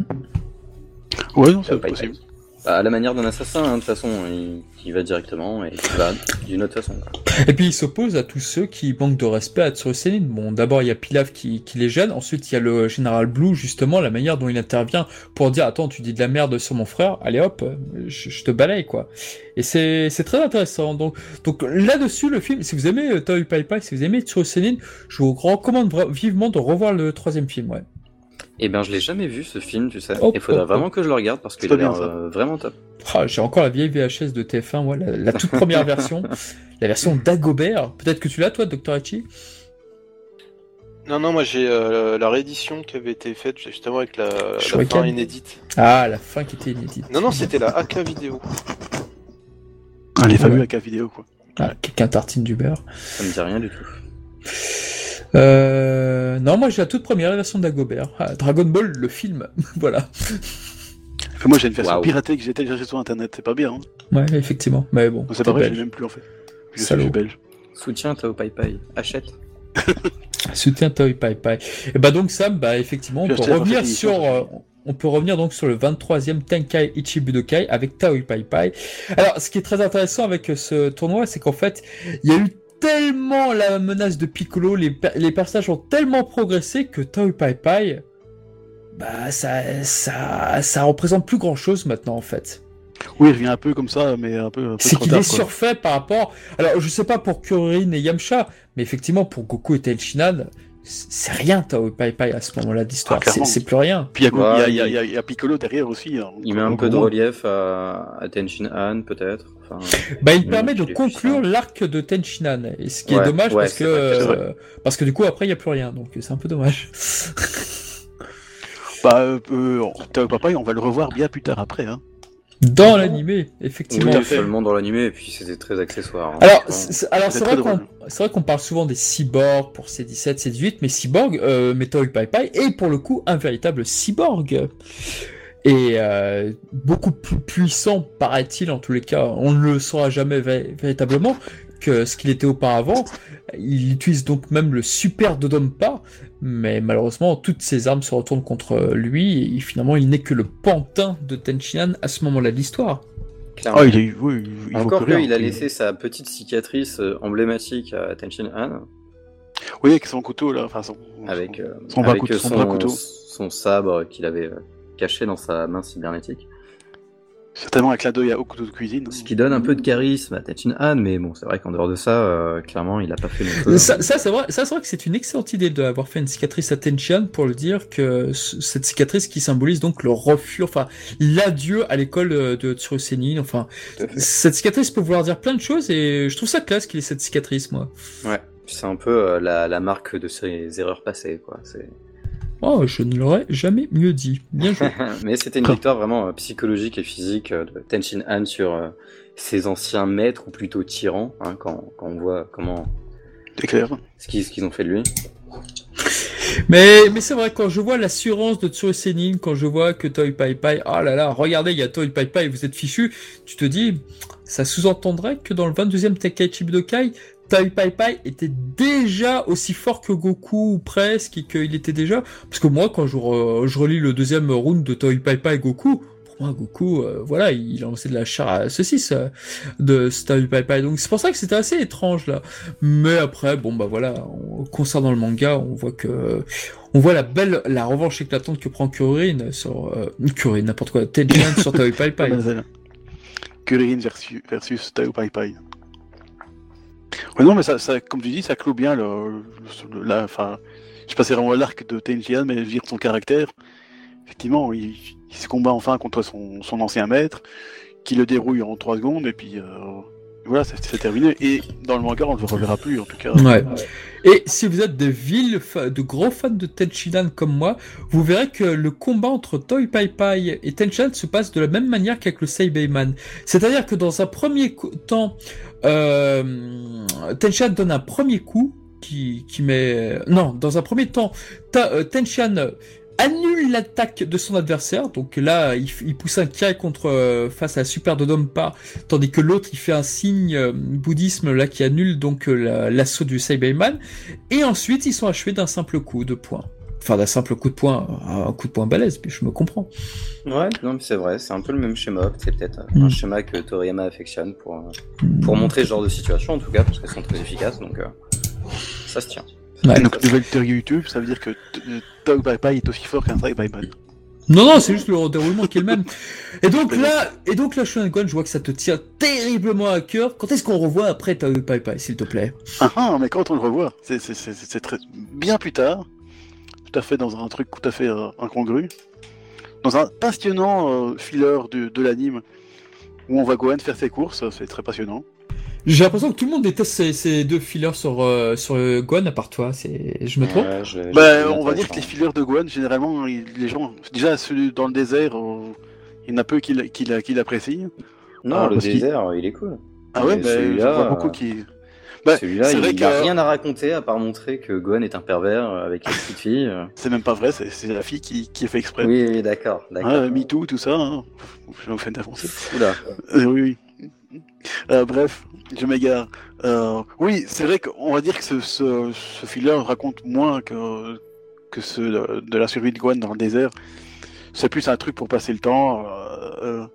Ouais, non, c'est possible. à la manière d'un assassin, hein, de toute façon, il, il va directement et il va d'une autre façon. Et puis il s'oppose à tous ceux qui manquent de respect à Tsurusenin. Bon, d'abord il y a Pilaf qui, qui les gêne, ensuite il y a le général Blue, justement, la manière dont il intervient pour dire Attends, tu dis de la merde sur mon frère, allez hop, je, te balaye quoi. Et c'est très intéressant. Donc, donc là-dessus, le film, si vous aimez euh, Toei Pai Pai, si vous aimez Tsurusenin, je vous recommande vivement de revoir le troisième film, ouais. Eh ben, je l'ai jamais vu ce film, tu sais. Oh, Il faudra oh, vraiment que je le regarde parce qu'il C'est a l'air bien, ça. euh, vraiment top. Ah, J'ai encore la vieille VHS de TF1, moi, la, la toute première <laughs> version, la version d'Agobert. Peut-être que tu l'as, toi, Dr. Hachi? Non, non, moi j'ai euh, la réédition qui avait été faite justement avec la, la fin inédite. Ah, la fin qui était inédite. Non, non, c'était la AK vidéo. Ah, les fameux Ouais. AK vidéo, quoi. Ah, quelqu'un tartine du beurre. Ça me dit rien du tout. Euh, non, moi j'ai la toute première version d'Agobert. Ah, Dragon Ball, le film. <laughs> voilà. Enfin, moi j'ai une version piratée que j'ai téléchargée sur internet, c'est pas bien. Hein. Ouais, effectivement. Mais bon, C'est pas vrai, l'ai même plus en fait. Je suis belge. Soutien Tao Pai Pai. Achète. <laughs> Soutien Toy Pai Pai. Et bah donc Sam, bah effectivement, on J'ai peut revenir sur, euh, on peut revenir donc sur le 23e Tenkai Ichibudokai avec Taoi Pai Pai. Alors, ce qui est très intéressant avec euh, ce tournoi, c'est qu'en fait, il y a eu tellement la menace de Piccolo, les, per- les personnages ont tellement progressé que Taoi Pai Pai, bah ça, ça, ça représente plus grand chose maintenant en fait. Oui, il revient un peu comme ça, mais un peu. C'est qu'il est surfait par rapport. Alors, je sais pas pour Kuririn et Yamcha, mais effectivement pour Goku et Tenshinhan, c'est rien Tao Pai Pai à ce moment-là d'histoire. Ah, c'est plus rien. Puis il y, a Ouais, y y y Piccolo derrière aussi. hein. Il met un peu de relief à, à Tenshin Han, peut-être. Enfin, Bah, il permet de conclure l'arc de Tenshinhan, et ce qui est dommage ouais, parce que euh, parce que du coup après il y a plus rien, donc c'est un peu dommage. Bah, euh, euh, Tao Papa, on va le revoir bien plus tard après. Hein. Dans l'animé, effectivement. oui, seulement dans l'animé, et puis c'était très accessoire. hein. Alors, alors C'est vrai qu'on drôle. c'est vrai qu'on parle souvent des cyborgs pour C17, C18, mais cyborg, euh, Metal Pai Pai est pour le coup un véritable cyborg et euh, beaucoup plus puissant paraît-il en tous les cas. On ne le saura jamais vé- véritablement que ce qu'il était auparavant. Il utilise donc même le super Dodonpa, mais malheureusement toutes ses armes se retournent contre lui et finalement il n'est que le pantin de Tenshinhan à ce moment-là de l'histoire. Ah, il est. Oui, il Encore que, il a puis- laissé sa petite cicatrice euh, emblématique à Tenshin Han, Oui, avec son couteau là. Enfin, son. avec, son- euh, son bras avec couteau- son bras couteau. son sabre qu'il avait euh, caché dans sa main cybernétique. Certainement un clin d'œil au couteau de cuisine. Ce qui donne un peu de charisme à Tenshin Han, mais bon, c'est vrai qu'en dehors de ça, euh, clairement, il a pas fait hein. Ça, ça, c'est vrai, ça, c'est vrai que c'est une excellente idée d'avoir fait une cicatrice à pour le dire que ce- cette cicatrice qui symbolise donc le refus, enfin l'adieu à l'école euh, de Tsurusenin, enfin cette cicatrice peut vouloir dire plein de choses et je trouve ça classe qu'il ait cette cicatrice moi. Ouais, c'est un peu euh, la, la marque de ses erreurs passées, quoi. C'est- Oh, je ne l'aurais jamais mieux dit. Bien joué. <laughs> Mais c'était une victoire vraiment euh, psychologique et physique euh, de Tenshin Han sur euh, ses anciens maîtres, ou plutôt tyrans, hein, quand, quand on voit comment C'est clair. ce qu'ils ce qu'ils ont fait de lui. mais mais c'est vrai quand je vois l'assurance de Tsurusenin, quand je vois que Toy Pai Pai, oh là là, regardez, il y a Toy Pai Pai, vous êtes fichu, tu te dis, ça sous-entendrait que dans le 22e Tenkaichi Budokai, Toy Pai Pai était déjà aussi fort que Goku ou presque, et qu'il était déjà, parce que moi quand je, re- je relis le deuxième round de Toy Pai Pai et Goku, pour moi Goku, euh, voilà, il a lancé de la chair à saucisse euh, de ce Toy Pai Pai, donc c'est pour ça que c'était assez étrange là. Mais après, bon bah voilà, on- concernant le manga, on voit que on voit la belle, la revanche éclatante que prend Kuririn sur euh, Kuririn, n'importe quoi, Tenshinhan sur <laughs> Toy Pai Pai. Kuririn versus, versus Pai Pai. Non, mais ça, comme tu dis, ça clôt bien le, le- la, enfin, je sais pas si c'est vraiment l'arc de Tenjian, mais dire son caractère. Effectivement, il, se combat enfin contre son, ancien maître, qui le dérouille en 3 secondes, et puis euh, voilà, c'est terminé. Et dans le manga, on ne le reverra plus, en tout cas. Ouais. Et si vous êtes de villes, de gros fans de Tenshinhan comme moi, vous verrez que le combat entre Toy Pai Pai et Tenshinhan se passe de la même manière qu'avec le Seibeiman. C'est-à-dire que dans un premier temps, euh, donne un premier coup qui, qui met... Non, dans un premier temps, ta, euh, annule l'attaque de son adversaire. Donc là, il, pousse un kiai contre euh, face à Super Dodonpa, tandis que l'autre il fait un signe euh, bouddhisme là qui annule donc euh, la- l'assaut du Seibeiman. Et ensuite, ils sont achevés d'un simple coup de poing. Enfin, d'un simple coup de poing, un coup de poing balèze, je me comprends. Ouais, non, mais c'est vrai, c'est un peu le même schéma. C'est peut-être euh, Mm. un schéma que Toriyama affectionne pour, euh, pour montrer ce genre de situation, en tout cas, parce qu'elles sont très efficaces, donc ça se tient. Ouais. Donc, nouvelle théorie YouTube, ça veut dire que euh, Pai est aussi fort qu'un Pai. Non, non, c'est juste le déroulement qui est le même. Et donc là, et donc là, Shonen je vois que ça te tient terriblement à cœur. Quand est-ce qu'on revoit après Tao Pai Pai, s'il te plaît? Ah ah, mais quand on le revoit, c'est très bien plus tard, tout à fait dans un truc tout à fait euh, incongru, dans un passionnant euh, filler de, de l'anime où on voit Gohan faire ses courses, c'est très passionnant. J'ai l'impression que tout le monde déteste ces, ces deux fillers sur, euh, sur Gon, à part toi. C'est, je me trompe Ouais, je- je- Bah, je- on va dire que les fillers de Gohan, généralement, ils- les gens, déjà celui dans le désert, il y en a peu qui, qui, qui l'apprécient. Non, Ah, le désert, il est cool. Ah ouais, Mais bah, celui-là, vois beaucoup qui. Bah, Celui-là, c'est il vrai n'y a que- rien à raconter à part montrer que Gohan est un pervers euh, avec une petite fille. euh. <laughs> C'est même pas vrai, c'est la fille qui, qui a fait exprès. Oui, oui, d'accord. d'accord. Hein, MeToo, tout ça, hein. je me fais d'avancer. Oula. Euh, oui, oui. Euh, bref, je m'égare. Euh, oui, c'est vrai qu'on va dire que ce, ce, ce raconte moins que, que de, la survie de Gohan dans le désert. C'est plus un truc pour passer le temps. euh, euh,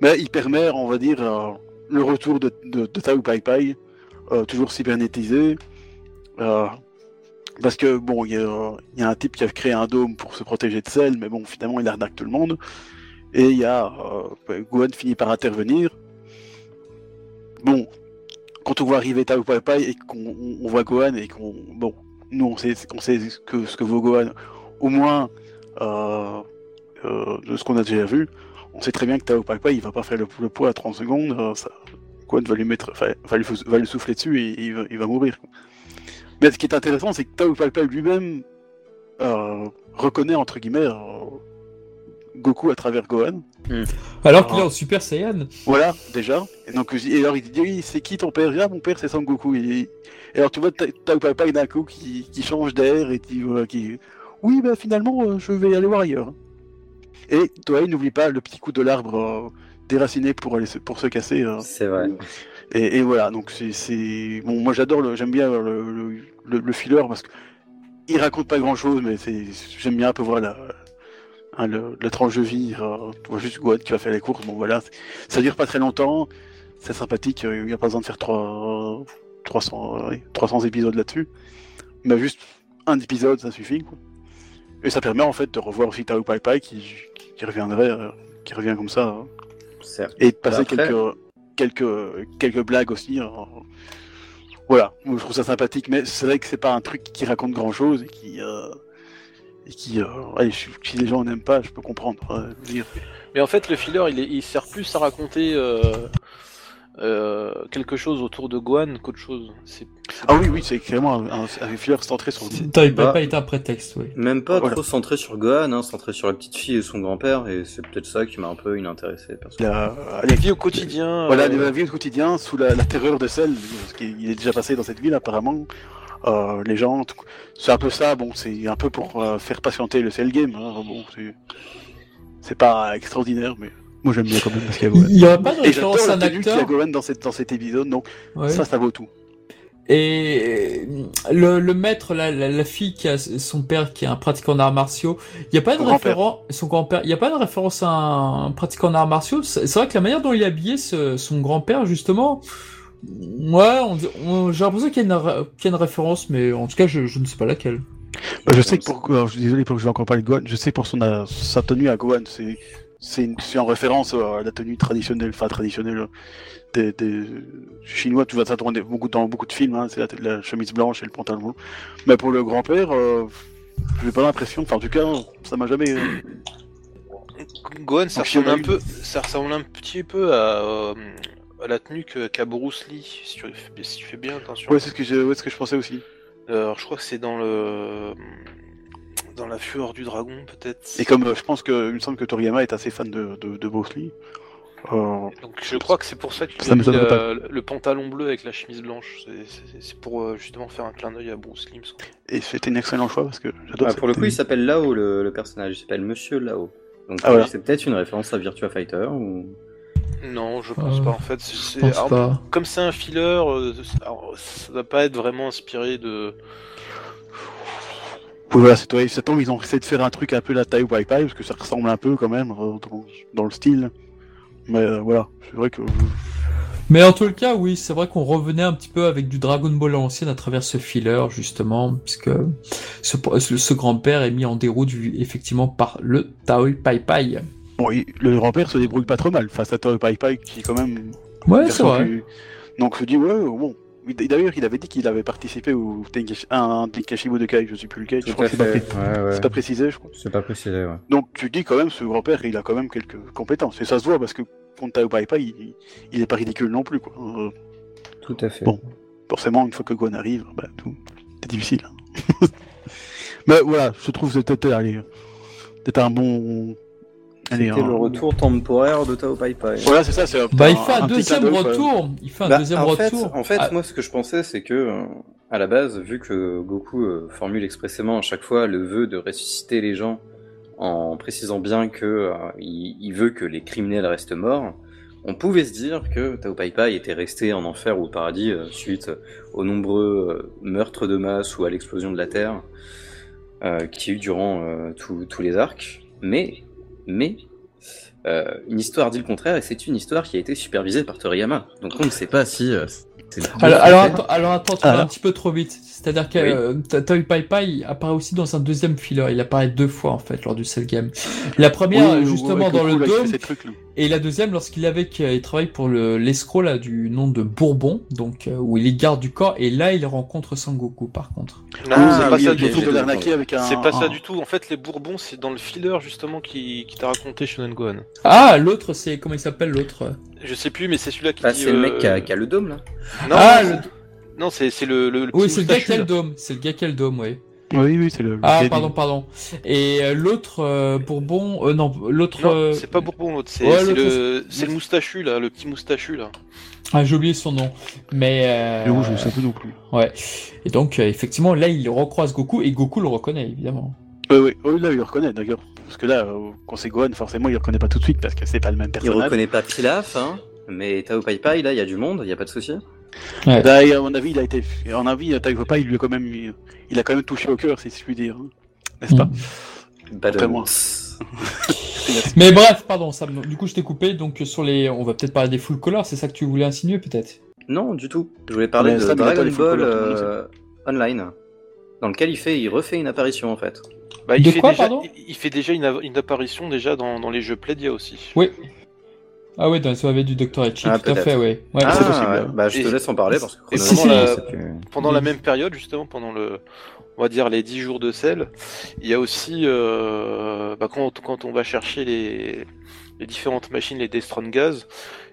mais il permet, on va dire, euh, le retour de, de, de Tao Pai Pai, euh, toujours cybernétisé. Parce que, bon, il y, a- un type qui a créé un dôme pour se protéger de Cell, mais bon, finalement, il arnaque tout le monde. Et il y a Gohan finit par intervenir. Bon, quand on voit arriver Tao Pai et qu'on on- on voit Gohan et qu'on bon, nous on sait, sait ce que ce que vaut Gohan, au moins euh, euh, de ce qu'on a déjà vu, on sait très bien que Tao Pai Pai il va pas faire le, poids à 30 secondes. euh, ça, Gohan va lui mettre, va lui, va lui souffler dessus et il va, mourir. Mais ce qui est intéressant, c'est que Tao Pai Pai lui-même reconnaît entre guillemets Goku à travers Gohan. Alors qu'il est en Super Saiyan. Voilà, déjà. Et donc, et alors il dit, oui, c'est qui ton père? Ah, mon père, c'est Sangoku. Et, et alors, tu vois, t'as papa d'un coup qui, qui change d'air et qui, voilà, qui, oui, bah finalement, euh, je vais aller voir ailleurs. Et toi, n'oublie pas le petit coup de l'arbre euh, déraciné pour aller se, pour se casser. euh. C'est vrai. Et, et voilà, donc c'est, bon, moi j'adore, j'aime bien le, le, le, le filler parce que il raconte pas grand chose, mais c'est, j'aime bien un peu voir la, hein, le, la tranche de vie. euh, tu vois juste Gohan qui va faire les courses, bon voilà, ça dure pas très longtemps, c'est sympathique, euh, il n'y a pas besoin de faire trois, 300, euh, oui, 300 épisodes là-dessus, mais juste un épisode ça suffit. Quoi. Et ça permet en fait de revoir aussi Tao Pai Pai qui, reviendrait, euh, qui revient comme ça. hein Certes. et de passer Après- quelques, quelques, quelques blagues aussi. euh, Voilà, je trouve ça sympathique, mais c'est vrai que c'est pas un truc qui raconte grand chose et qui. euh, et qui euh, si les gens n'aiment pas, je peux comprendre. euh, dire. Mais en fait, le filler, il, est- il sert plus à raconter euh, euh, quelque chose autour de Gohan qu'autre chose. Ah oui, oui, c'est clairement un, un, un filler centré sur. Toy Bah. Papa est un prétexte, oui. Même pas Voilà. trop centré sur Gohan, hein, centré sur la petite fille et son grand-père, et c'est peut-être ça qui m'a un peu inintéressé. La, la vie au quotidien. Voilà, euh, la vie au quotidien, sous la, la terreur de celle, parce qu'il est déjà passé dans cette ville apparemment. Euh, les gens, c'est un peu ça, bon, c'est un peu pour euh, faire patienter le cell game. hein, bon, c'est- pas extraordinaire, mais moi j'aime bien quand même parce qu'il y a Gohan. Il n'y aurait pas de référence à un y a acteur Gohan dans, cette, dans cet épisode, donc Ouais. ça, ça vaut tout. Et le, le maître, la, la, la fille qui a son père qui est un pratiquant d'arts martiaux, il n'y a pas de Son grand-père. référence, son grand-père, il n'y a pas de référence à un pratiquant d'arts martiaux. C'est c'est vrai que la manière dont il est habillé, ce- son grand-père, justement, ouais, on, on- j'ai l'impression qu'il y, a une ré- qu'il y a une référence, mais en tout cas, je, je ne sais pas laquelle. Bah, je sais que pour, alors, je suis désolé pour que je vais encore parler de Gohan, je sais pour son, sa tenue à Gohan, c'est, c'est, une- c'est en référence euh, à la tenue traditionnelle, enfin traditionnelle des, des chinois, tu vas t'attendre beaucoup dans beaucoup de films, hein, c'est la, la chemise blanche et le pantalon. Mais pour le grand-père, euh, j'ai pas l'impression, enfin en tout cas, ça m'a jamais. euh, Gohan, ça ressemble a un eu. peu, ça ressemble un petit peu à, euh, à la tenue que- qu'a Bruce Lee, si tu, si tu fais bien attention. Ouais, c'est ce ouais, c'est ce que je pensais aussi. Alors, je crois que c'est dans le dans la fureur du dragon, peut-être. Et comme euh, je pense que, il me semble que Toriyama est assez fan de, de, de Bruce Lee. euh, Donc, je crois que c'est pour ça qu'il Ça a mis la- le pantalon bleu avec la chemise blanche. C'est- pour euh, justement faire un clin d'œil à Bruce Lee. il me semble. et c'était un excellent choix parce que j'adore Ah, pour le coup, il s'appelle Lao, le, le personnage. Il s'appelle Monsieur Lao. Donc Ah, voilà. c'est peut-être une référence à Virtua Fighter ou. Non, je pense Euh, pas en fait. c'est- Je c'est- pense alors, pas. Comme c'est un filler, euh, ça va pas être vraiment inspiré de. Oui, voilà, c'est toi. Ça tombe, ils ont essayé de faire un truc un peu la taille Pai Pai, parce que ça ressemble un peu quand même euh, dans, dans le style. Mais euh, voilà, c'est vrai que. Mais en tout cas, oui, c'est vrai qu'on revenait un petit peu avec du Dragon Ball à l'ancienne à travers ce filler, justement, puisque ce, ce, grand-père est mis en déroute effectivement par le Taoi Pai Pai. Bon, il- le grand-père se débrouille pas trop mal face à Toy Pai Pai, qui est quand même. Ouais, c'est vrai. plus- Donc je dis, ouais, bon. D'ailleurs, il avait dit qu'il avait participé au Tenkashi, un Tenkashi Budokai, je sais plus lequel, je Tout crois à que c'est pas, fait. pré- Ouais, ouais. c'est pas précisé, je crois. C'est pas précisé, ouais. Donc tu dis quand même, ce grand-père, il a quand même quelques compétences. Et ça se voit parce que contre Tao Pai Pai, il, il est pas ridicule non plus, quoi. Euh, Tout à fait. Bon. forcément, une fois que Gohan arrive, bah, tout, c'est difficile. hein. <laughs> Mais voilà, je trouve que c'était peut-être un bon, C'était un- le retour temporaire de Tao Pai Pai. Voilà, c'est ça. c'est Bah, il fait un, petit deuxième retour. Il fait un Bah, deuxième en retour. Fait, en fait, Ah, moi, ce que je pensais, c'est que, euh, à la base, vu que Goku euh, formule expressément à chaque fois le vœu de ressusciter les gens, en précisant bien que euh, il, il veut que les criminels restent morts, on pouvait se dire que Tao Pai Pai était resté en enfer ou au paradis euh, suite aux nombreux euh, meurtres de masse ou à l'explosion de la Terre euh, qu'il y a eu durant euh, tous les arcs. Mais, mais, euh, une histoire dit le contraire, et c'est une histoire qui a été supervisée par Toriyama. Donc on ne sait pas si. euh, Alors, alors, attends, alors attends, tu vas Alors un petit peu trop vite. C'est-à-dire que Oui. euh, Toy Pai Pai apparaît aussi dans un deuxième filler. Il apparaît deux fois en fait lors du Cell Game. La première Oui, justement dans le dôme trucs, là. et la deuxième lorsqu'il avec, il travaille pour le l'escroc là du nom de Bourbon, donc euh, où il est garde du corps et là il rencontre Sangoku par contre. Non, Ah, c'est pas oui, ça du tout. de l'arnaquer avec un. C'est pas ça du tout. En fait, les Bourbons, c'est dans le filler justement qui, qui t'a raconté Shonen Gohan. Ah l'autre c'est comment il s'appelle l'autre? Je sais plus, mais c'est celui-là qui Ah, dit. c'est le mec euh, qui a, qui a le dôme là Non, Ah non, le... non, c'est c'est le, le, le oui c'est le gars qui a le dôme, c'est le gars qui a le dôme oui. Oui, oui, c'est le. Ah le- pardon pardon. Et euh, l'autre euh, Bourbon euh, non l'autre euh, c'est pas Bourbon l'autre, c'est Ouais, c'est l'autre, le, c'est le moustachu là, le petit moustachu là. ah j'ai oublié son nom mais euh... Le rouge, je sais plus non plus. Ouais. Et donc, euh, effectivement, là, il recroise Goku et Goku le reconnaît, évidemment. Oui, oui, oui, là, il le reconnaît d'ailleurs. Parce que là, euh, quand c'est Gohan, forcément, il reconnaît pas tout de suite parce que c'est pas le même Il personnage. reconnaît pas Pilaf, hein mais Tao Pai Pai, là, il y a du monde, il y a pas de souci. Bah, et à mon avis, il a été. À mon avis, Taiko pas, il lui a quand même, il a quand même touché au cœur, si je puis dire, hein. n'est-ce pas? Pas de Après <laughs> moi. Mais bref, pardon, du coup, je t'ai coupé. Donc, euh, sur les. On va peut-être parler des full colors, c'est ça que tu voulais insinuer, peut-être? Non, du tout. Je voulais parler Mais de il Dragon Ball euh, Online, dans lequel il fait, il refait une apparition en fait. Bah, il De fait quoi, déjà, pardon il, il fait déjà une, apparition déjà dans, dans les jeux Playdia aussi. Oui. Ah, ouais, dans les OAV du Dr. Echi, Ah, tout à fait, ouais. ouais ah, possible, ouais. bah je te Et- laisse en parler parce que et Si, chronologiquement, si. c'est plus- Pendant la Oui. même période, justement, pendant le, on va dire les 10 jours de sel, il y a aussi, euh, bah, quand, quand on va chercher les, les différentes machines, les Destron Gaz,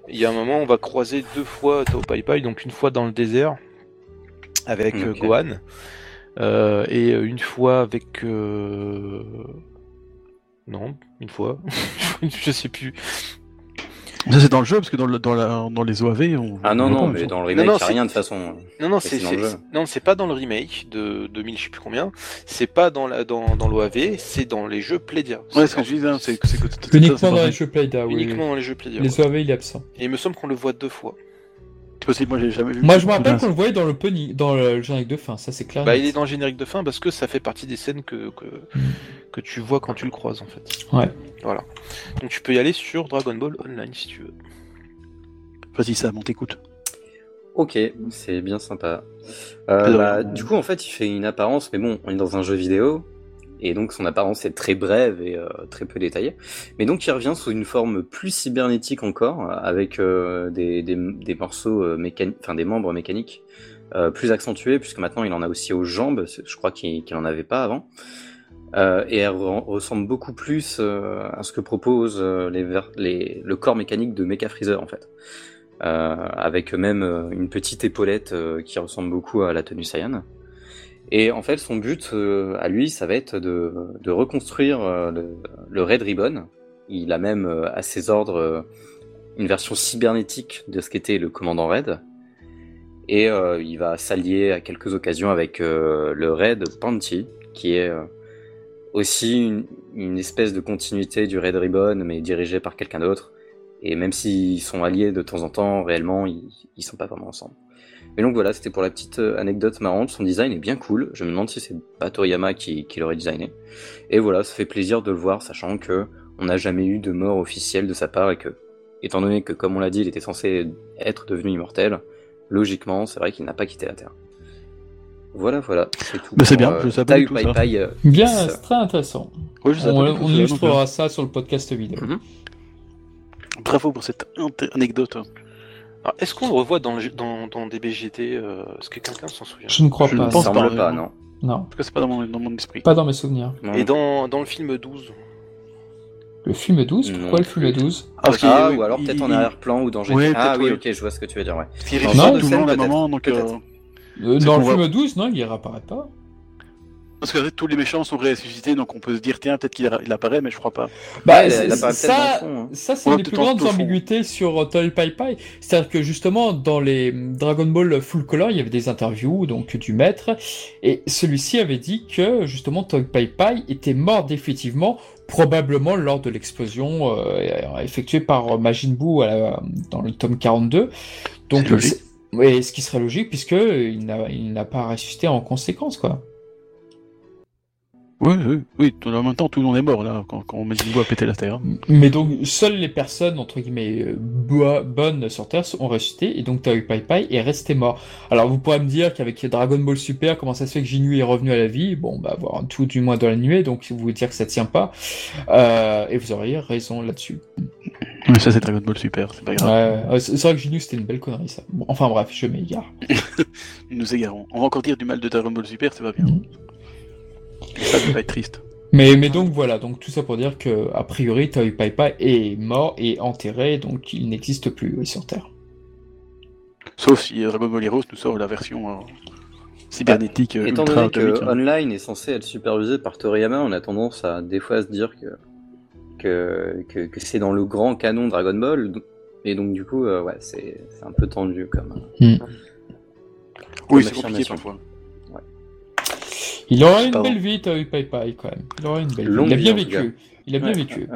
il y a un moment, on va croiser deux fois Tao Pai Pai, donc une fois dans le désert avec euh. Gohan, euh, et une fois avec, euh, non, une fois, <laughs> je sais plus. Ça, c'est dans le jeu, parce que dans, le, dans, la, dans les OAV, on. Ah non, on non, mais dans le remake, non, il n'y a rien de toute façon. Non, non, Mais c'est non, c'est pas dans le remake de 2000, je sais plus combien. C'est pas dans la dans, dans l'OAV, c'est dans les jeux Playdia. Ouais, ce que je disais, hein, c'est que c'est que. c'est- Uniquement dans les jeux Playda, oui. uniquement dans les jeux Playdia. Les. OAV, il est absent. Et il me semble qu'on le voit deux fois. Possible, moi j'ai jamais vu. Moi, je me rappelle qu'on le voyait dans le pony, dans le générique de fin, ça c'est clair. Bah, il est dans le générique de fin parce que ça fait partie des scènes que que, que tu vois quand tu le croises en fait. Ouais. Voilà. Donc tu peux y aller sur Dragon Ball Online si tu veux. Vas-y, Sam, on t'écoute. Ok, c'est bien sympa. Euh, bah, du coup, en fait, il fait une apparence, mais bon, on est dans un jeu vidéo, et donc son apparence est très brève et euh, très peu détaillée. Mais donc, il revient sous une forme plus cybernétique encore, avec euh, des, morceaux euh, mécaniques, enfin des membres mécaniques euh, plus accentués, puisque maintenant il en a aussi aux jambes. Je crois qu'il qu'il en avait pas avant. Euh, et elle re- ressemble beaucoup plus euh, à ce que propose euh, le corps mécanique de Mecha Freezer en fait. Euh, avec même euh, une petite épaulette euh, qui ressemble beaucoup à la tenue Saiyan. Et en fait, son but euh, à lui, ça va être de, reconstruire euh, le, Red Ribbon. Il a même euh, à ses ordres une version cybernétique de ce qu'était le commandant Red. Et il va s'allier à quelques occasions avec le Red Panty, qui est aussi une, une espèce de continuité du Red Ribbon, mais dirigé par quelqu'un d'autre. Et même s'ils sont alliés de temps en temps, réellement, ils, ils sont pas vraiment ensemble. Mais donc voilà, c'était pour la petite euh, anecdote marrante. Son design est bien cool. Je me demande si c'est pas Toriyama qui, qui l'aurait designé. Et voilà, ça fait plaisir de le voir, sachant que on n'a jamais eu de mort officielle de sa part et que, étant donné que, comme on l'a dit, il était censé être devenu immortel, logiquement, c'est vrai qu'il n'a pas quitté la Terre. Voilà, voilà, c'est tout. Mais c'est bien, je savais tout ça. Euh, Bien, c'est très intéressant. Ouais, je savais On, on ça, illustrera ça sur le podcast vidéo. Mhm. euh, Bravo pour cette anecdote. Alors, est-ce qu'on le revoit dans, le jeu- dans, dans des BGT euh, Est-ce que quelqu'un s'en souvient Je ne crois Je ne pas. il pense ça. semble pas, pas, non. Non, En tout cas, c'est pas dans mon, dans mon esprit. pas dans mes souvenirs. Non. Et dans, dans le film 12 Le film 12 Non Pourquoi le film 12 Ah, Ah, oui, ou alors il- peut-être en arrière-plan ou dans GT. Ouais, ah oui, ok, je vois ce que tu veux dire, ouais. parce qu'il Non, tout le le scène, monde à un peut-être, moment, donc. peut-être. euh, Euh, C'est Dans le film 12, non, il y apparaît pas. Parce que tous les méchants sont ressuscités, donc on peut se dire, tiens, peut-être qu'il il apparaît, mais je crois pas. Bah, Ouais, apparaît ça, fond, hein. ça c'est une des plus grandes ambiguïtés sur euh, Toy Pai Pai. C'est-à-dire que justement, dans les Dragon Ball Full Color, il y avait des interviews donc du maître, et celui-ci avait dit que justement Toy Pai Pai était mort définitivement, probablement lors de l'explosion euh, effectuée par euh, Majin Buu à la- dans le tome 42. Donc, C'est logique. c'est- ouais, ce qui serait logique puisque il n'a pas ressuscité en conséquence, quoi. Oui, oui, oui. tout- En même temps, tout le monde est mort, là, quand, quand Majin Buu a pété la Terre. Mais donc, seules les personnes, entre guillemets, euh, bo- bonnes sur Terre ont ressuscité, et donc Taoi Pai Pai est resté mort. Alors, vous pourrez me dire qu'avec Dragon Ball Super, comment ça se fait que Jinui est revenu à la vie? Bon, bah, voir tout du moins dans l'animé, donc vous vous dire que ça tient pas. Euh, et vous auriez raison là-dessus. Mais ça, c'est Dragon Ball Super, c'est pas grave. Ouais, c'est vrai que Jinui, c'était une belle connerie, ça. Bon, enfin bref, je m'égare. Nous <laughs> nous égarons. On va encore dire du mal de Dragon Ball Super, c'est pas bien. Ça, ça va être triste. Mais, mais donc voilà, donc tout ça pour dire que, a priori, Taoi Pai Pai est mort et enterré, donc il n'existe plus oui, sur Terre. Sauf si euh, Dragon Ball Heroes nous sort la version euh, cybernétique euh, Étant donné que hein. Online est censé être supervisé par Toriyama, on a tendance à des fois à se dire que que, que, que c'est dans le grand canon Dragon Ball. Et donc du coup, euh, ouais, c'est un peu tendu comme. Oui, comme c'est compliqué parfois. Il aura une belle vie, Taoi Pai Pai, quand même. Il aura une belle vie. Il a bien vécu. Il a bien Ouais, vécu.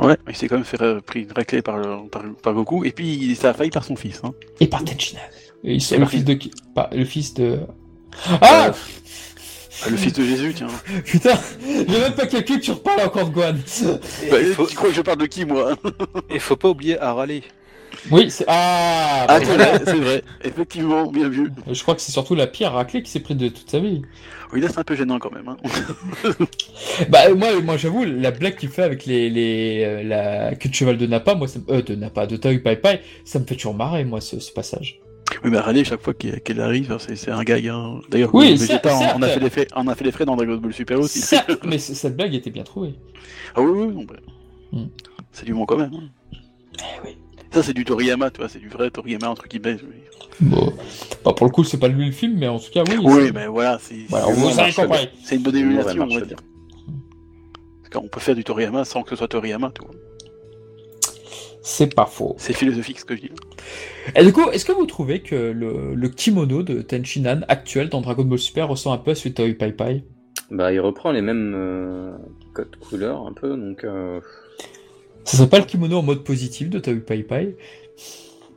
ouais, <laughs> il s'est quand même fait euh, pris une raclée par, le- par, par Goku, et puis il- ça a failli par son fils. Hein. Et par Tenchinan. Et Et le fils de qui? Pas- Le fils de. Ah Ah, le fils de Jésus, tiens. <laughs> Putain J'ai même pas calculé que tu reparles encore de Gohan. Et Bah, il, faut, Tu crois que je parle de qui, moi? Et faut pas oublier Harale. Oui, c'est. Ah, Ah, bah c'est vrai, c'est vrai. Effectivement, bien vu. Je crois que c'est surtout la pire raclée qui s'est prise de toute sa vie. Oui, là, c'est un peu gênant quand même. Hein. <laughs> Bah, moi, moi j'avoue, la blague qu'il fait avec les, les, euh, la queue de cheval de Nappa, moi, ça euh, de Nappa, de Taoi Pai Pai, ça me fait toujours marrer, moi, ce, ce passage. Oui, mais Raleigh, chaque fois qu'elle arrive, c'est c'est un gag. Hein. D'ailleurs, Oui, certes, on, on a fait les frais, on a fait les frais dans Dragon Ball Super aussi. Certes, <laughs> mais cette blague était bien trouvée. Ah oui, oui, non, bah. C'est du bon quand même. hein. Eh oui. Ça, c'est du Toriyama, tu vois, c'est du vrai Toriyama, entre guillemets. Bon. Bah, pour le coup, c'est pas lui le film, mais en tout cas, oui. Oui, mais voilà, c'est Voilà, une bonne émulation, on va dire. Parce qu'on peut faire du Toriyama sans que ce soit Toriyama, tu vois. C'est pas faux. C'est philosophique ce que je dis. Et du coup, est-ce que vous trouvez que le, le kimono de Tenchinan actuel dans Dragon Ball Super ressemble un peu à celui de Toei Pai Pai? Bah, il reprend les mêmes euh, codes couleurs un peu, donc euh, Ça serait pas le kimono en mode positif de Toei Pai Pai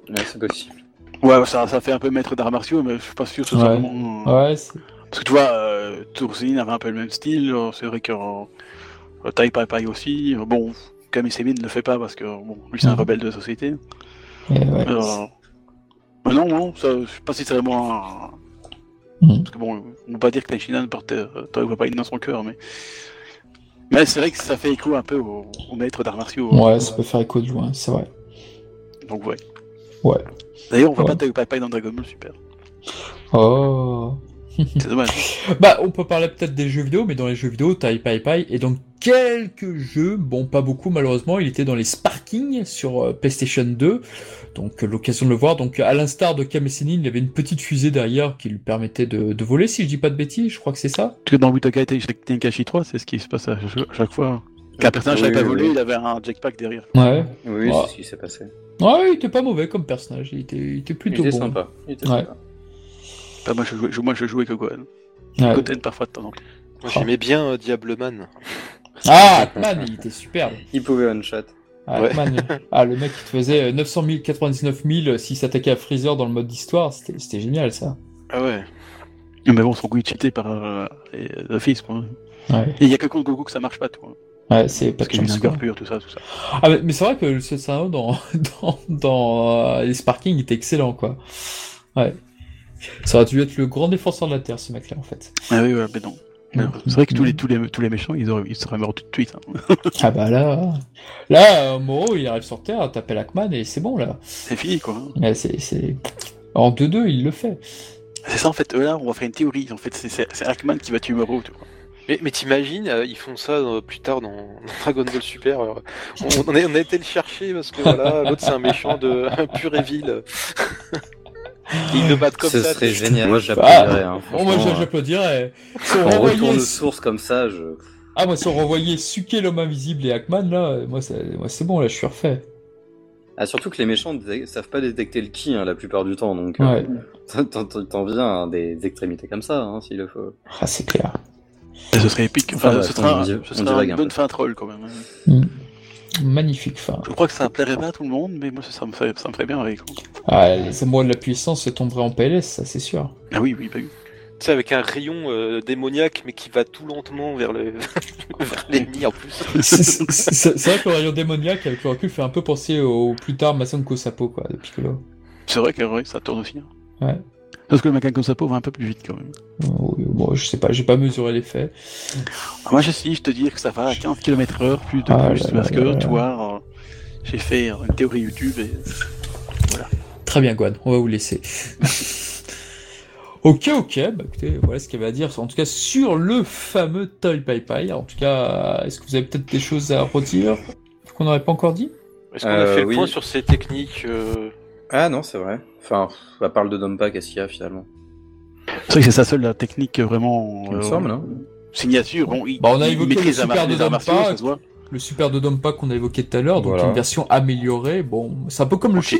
ouais, c'est possible. Ouais, ça, ça fait un peu maître d'arts martiaux, mais je suis pas sûr que ce soit Ouais. vraiment. euh, Ouais, c'est- Parce que tu vois, euh, Tourzeline avait un peu le même style, euh, c'est vrai que euh, Tai Pai Pai aussi. euh, Bon, Kami Semin ne le fait pas parce que bon, lui c'est un rebelle de société. mais ouais. Euh, mais non, non, ça, je sais pas si c'est vraiment un... Mhm. Parce que bon, on peut pas dire que Tenshinhan portait euh, Tai Pai Pai dans son cœur, mais... Mais c'est vrai que ça fait écho un peu au, au maître d'arts martiaux. Ouais, ça peut faire écho de loin, c'est vrai. Donc ouais. Ouais. D'ailleurs, on voit Ouais. pas Pai Pai dans Dragon Ball Super. Oh. C'est dommage. <laughs> Bah, on peut parler peut-être des jeux vidéo, mais dans les jeux vidéo, Tai Pai Pai est dans quelques jeux, bon, pas beaucoup malheureusement, il était dans les Sparking sur euh, PlayStation 2, donc euh, l'occasion de le voir. Donc, à l'instar de Kamesinin, il y avait une petite fusée derrière qui lui permettait de, de voler, si je dis pas de bêtises, je crois que c'est ça. Parce que dans Butaka Tenkashi 3, c'est ce qui se passe à chaque, fois. Qu'un personnage Oui, savait pas oui. il avait un jetpack derrière. Ouais. Oui, c'est ce qui s'est passé. Ouais, il était pas mauvais comme personnage, il était, il était Il plutôt était bon. sympa. Il était Ouais. sympa. Enfin, moi, je jouais, je- moi, je jouais que Gohan. Ouais. Goten parfois de temps en temps. Moi, J'aimais bien euh, Diableman. Ah, Atman, il était superbe. Il pouvait one-shot. Ah, Ouais. <laughs> Ah, le mec qui te faisait euh, 900 000, 99 000 s'il s'attaquait à Freezer dans le mode d'histoire, c'était c'était génial ça. Ah ouais. Mais bon, son coup est cheaté par euh, les- l'office, quoi. Ouais, Et il y a que contre Goku que ça marche pas, toi. ouais c'est Parce qu'il quoi. sugar pure, tout ça, tout ça. Ah, mais, mais c'est vrai que ce scénario dans, <laughs> dans, dans euh, les Sparking était excellent, quoi. Ouais. Ça aurait dû être le grand défenseur de la Terre, ce mec-là, en fait. Ah oui, ouais, mais non. C'est vrai que tous les, tous les, tous les méchants, ils, auraient, ils seraient morts tout de suite. hein. Ah bah là, là, euh, Moro, il arrive sur Terre, t'appelles Akman et c'est bon, là. C'est fini, quoi. Ouais, c'est, c'est... En 2-2, il le fait. C'est ça, en fait. Eux, là, on va faire une théorie. En fait, c'est- Hackman qui va tuer Moro, tu vois. Mais, mais t'imagines, euh, ils font ça euh, plus tard dans, <laughs> dans Dragon Ball Super. on, on a, on a été le chercher parce que voilà, l'autre c'est un méchant de <laughs> un pur et vil. Ils le battent comme Ce ça. serait t'es- génial. Moi, Ah, j'applaudirais. hein, Bon, moi, franchement, j'applaudirais. Si on euh, En renvoyait- retour de source comme ça, je. Ah, moi, si on renvoyait Suke l'homme invisible et Hackman, là, moi, c'est bon, là, je suis refait. Ah, surtout que les méchants dé- savent pas détecter le ki hein, la plupart du temps, donc euh, Ouais. <laughs> t'en- viens à des extrémités comme ça, hein, s'il le faut. Ah, c'est clair. Et ce serait épique. Enfin, ce sera, on ce on sera une un bonne peu. fin troll quand même. hein. Magnifique fin. Je crois que ça plairait pas à tout le monde, mais moi ça, ça me, ferait, ça me ferait bien avec. Ah, les amoureux de la puissance se tomberaient en PLS, ça, c'est sûr. Ah oui, oui, bah oui. Tu sais, avec un rayon euh, démoniaque, mais qui va tout lentement vers le <laughs> vers l'ennemi en plus. <laughs> C'est vrai que le rayon démoniaque, avec le recul, fait un peu penser au plus tard Masanko Sapo, quoi, de Piccolo. C'est vrai que ouais, ça tourne aussi. hein. Ouais. Parce que le Macaco Sapo va un peu plus vite quand même. Oh, oui, bon, je sais pas, j'ai pas mesuré l'effet. Ah, moi j'essaye de te dire que ça va à 15 km heure, plus de Ah plus, là parce là que là tu vois, euh, j'ai fait euh, une théorie YouTube et Très bien, Guan, on va vous laisser. <laughs> ok, ok, bah écoutez, voilà ce qu'il y avait à dire, en tout cas, sur le fameux Toy Pai Pai. En tout cas, est-ce que vous avez peut-être des choses à redire? Qu'on n'aurait pas encore dit? Est-ce qu'on a Euh, fait le oui. point sur ces techniques euh, Ah non, c'est vrai. Enfin, à part le Dompa, qu'est-ce qu'il y a finalement c'est vrai que c'est sa seule la technique vraiment Il me euh, semble, hein signature. Bon, il, Bah, on a il évoqué maîtrise le super voit. Le super de Dompa qu'on a évoqué tout à l'heure, donc Voilà. une version améliorée. Bon, c'est un peu comme le Shin,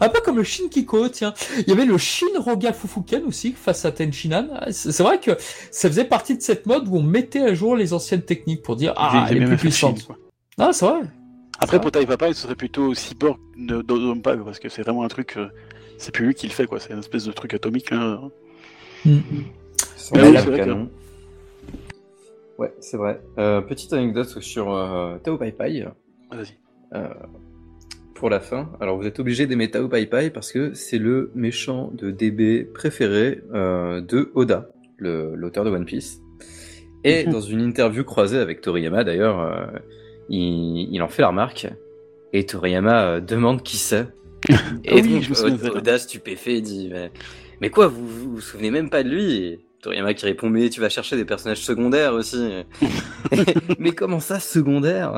un peu comme le Shin Kiko, tiens. Il y avait le Shin Roga Fufuken aussi face à Tenchinan. Ah, C'est c'est vrai que ça faisait partie de cette mode où on mettait à jour les anciennes techniques pour dire ah elle est plus puissante. Ah c'est vrai. Après, pour Tai Papa, ce serait plutôt cyborg de de- Dompa, quoi, parce que c'est vraiment un truc. euh, c'est plus lui qui le fait, quoi. C'est une espèce de truc atomique. Là. C'est un oui, vrai canon. Ouais, c'est vrai. Euh, petite anecdote sur euh, Tao Pai Pai. Vas-y. euh, pour la fin. Alors vous êtes obligé d'aimer Tao Pai Pai parce que c'est le méchant de DB préféré euh, de Oda, le- l'auteur de One Piece. Et Mhm. dans une interview croisée avec Toriyama d'ailleurs, euh, il, il en fait la remarque. Et Toriyama euh, demande qui c'est. <laughs> Et oui, donc je me souviens de ça. Oda stupéfait dit mais, mais quoi, vous, vous vous souvenez même pas de lui? Et Toriyama qui répond mais tu vas chercher des personnages secondaires aussi. <laughs> mais comment ça secondaire?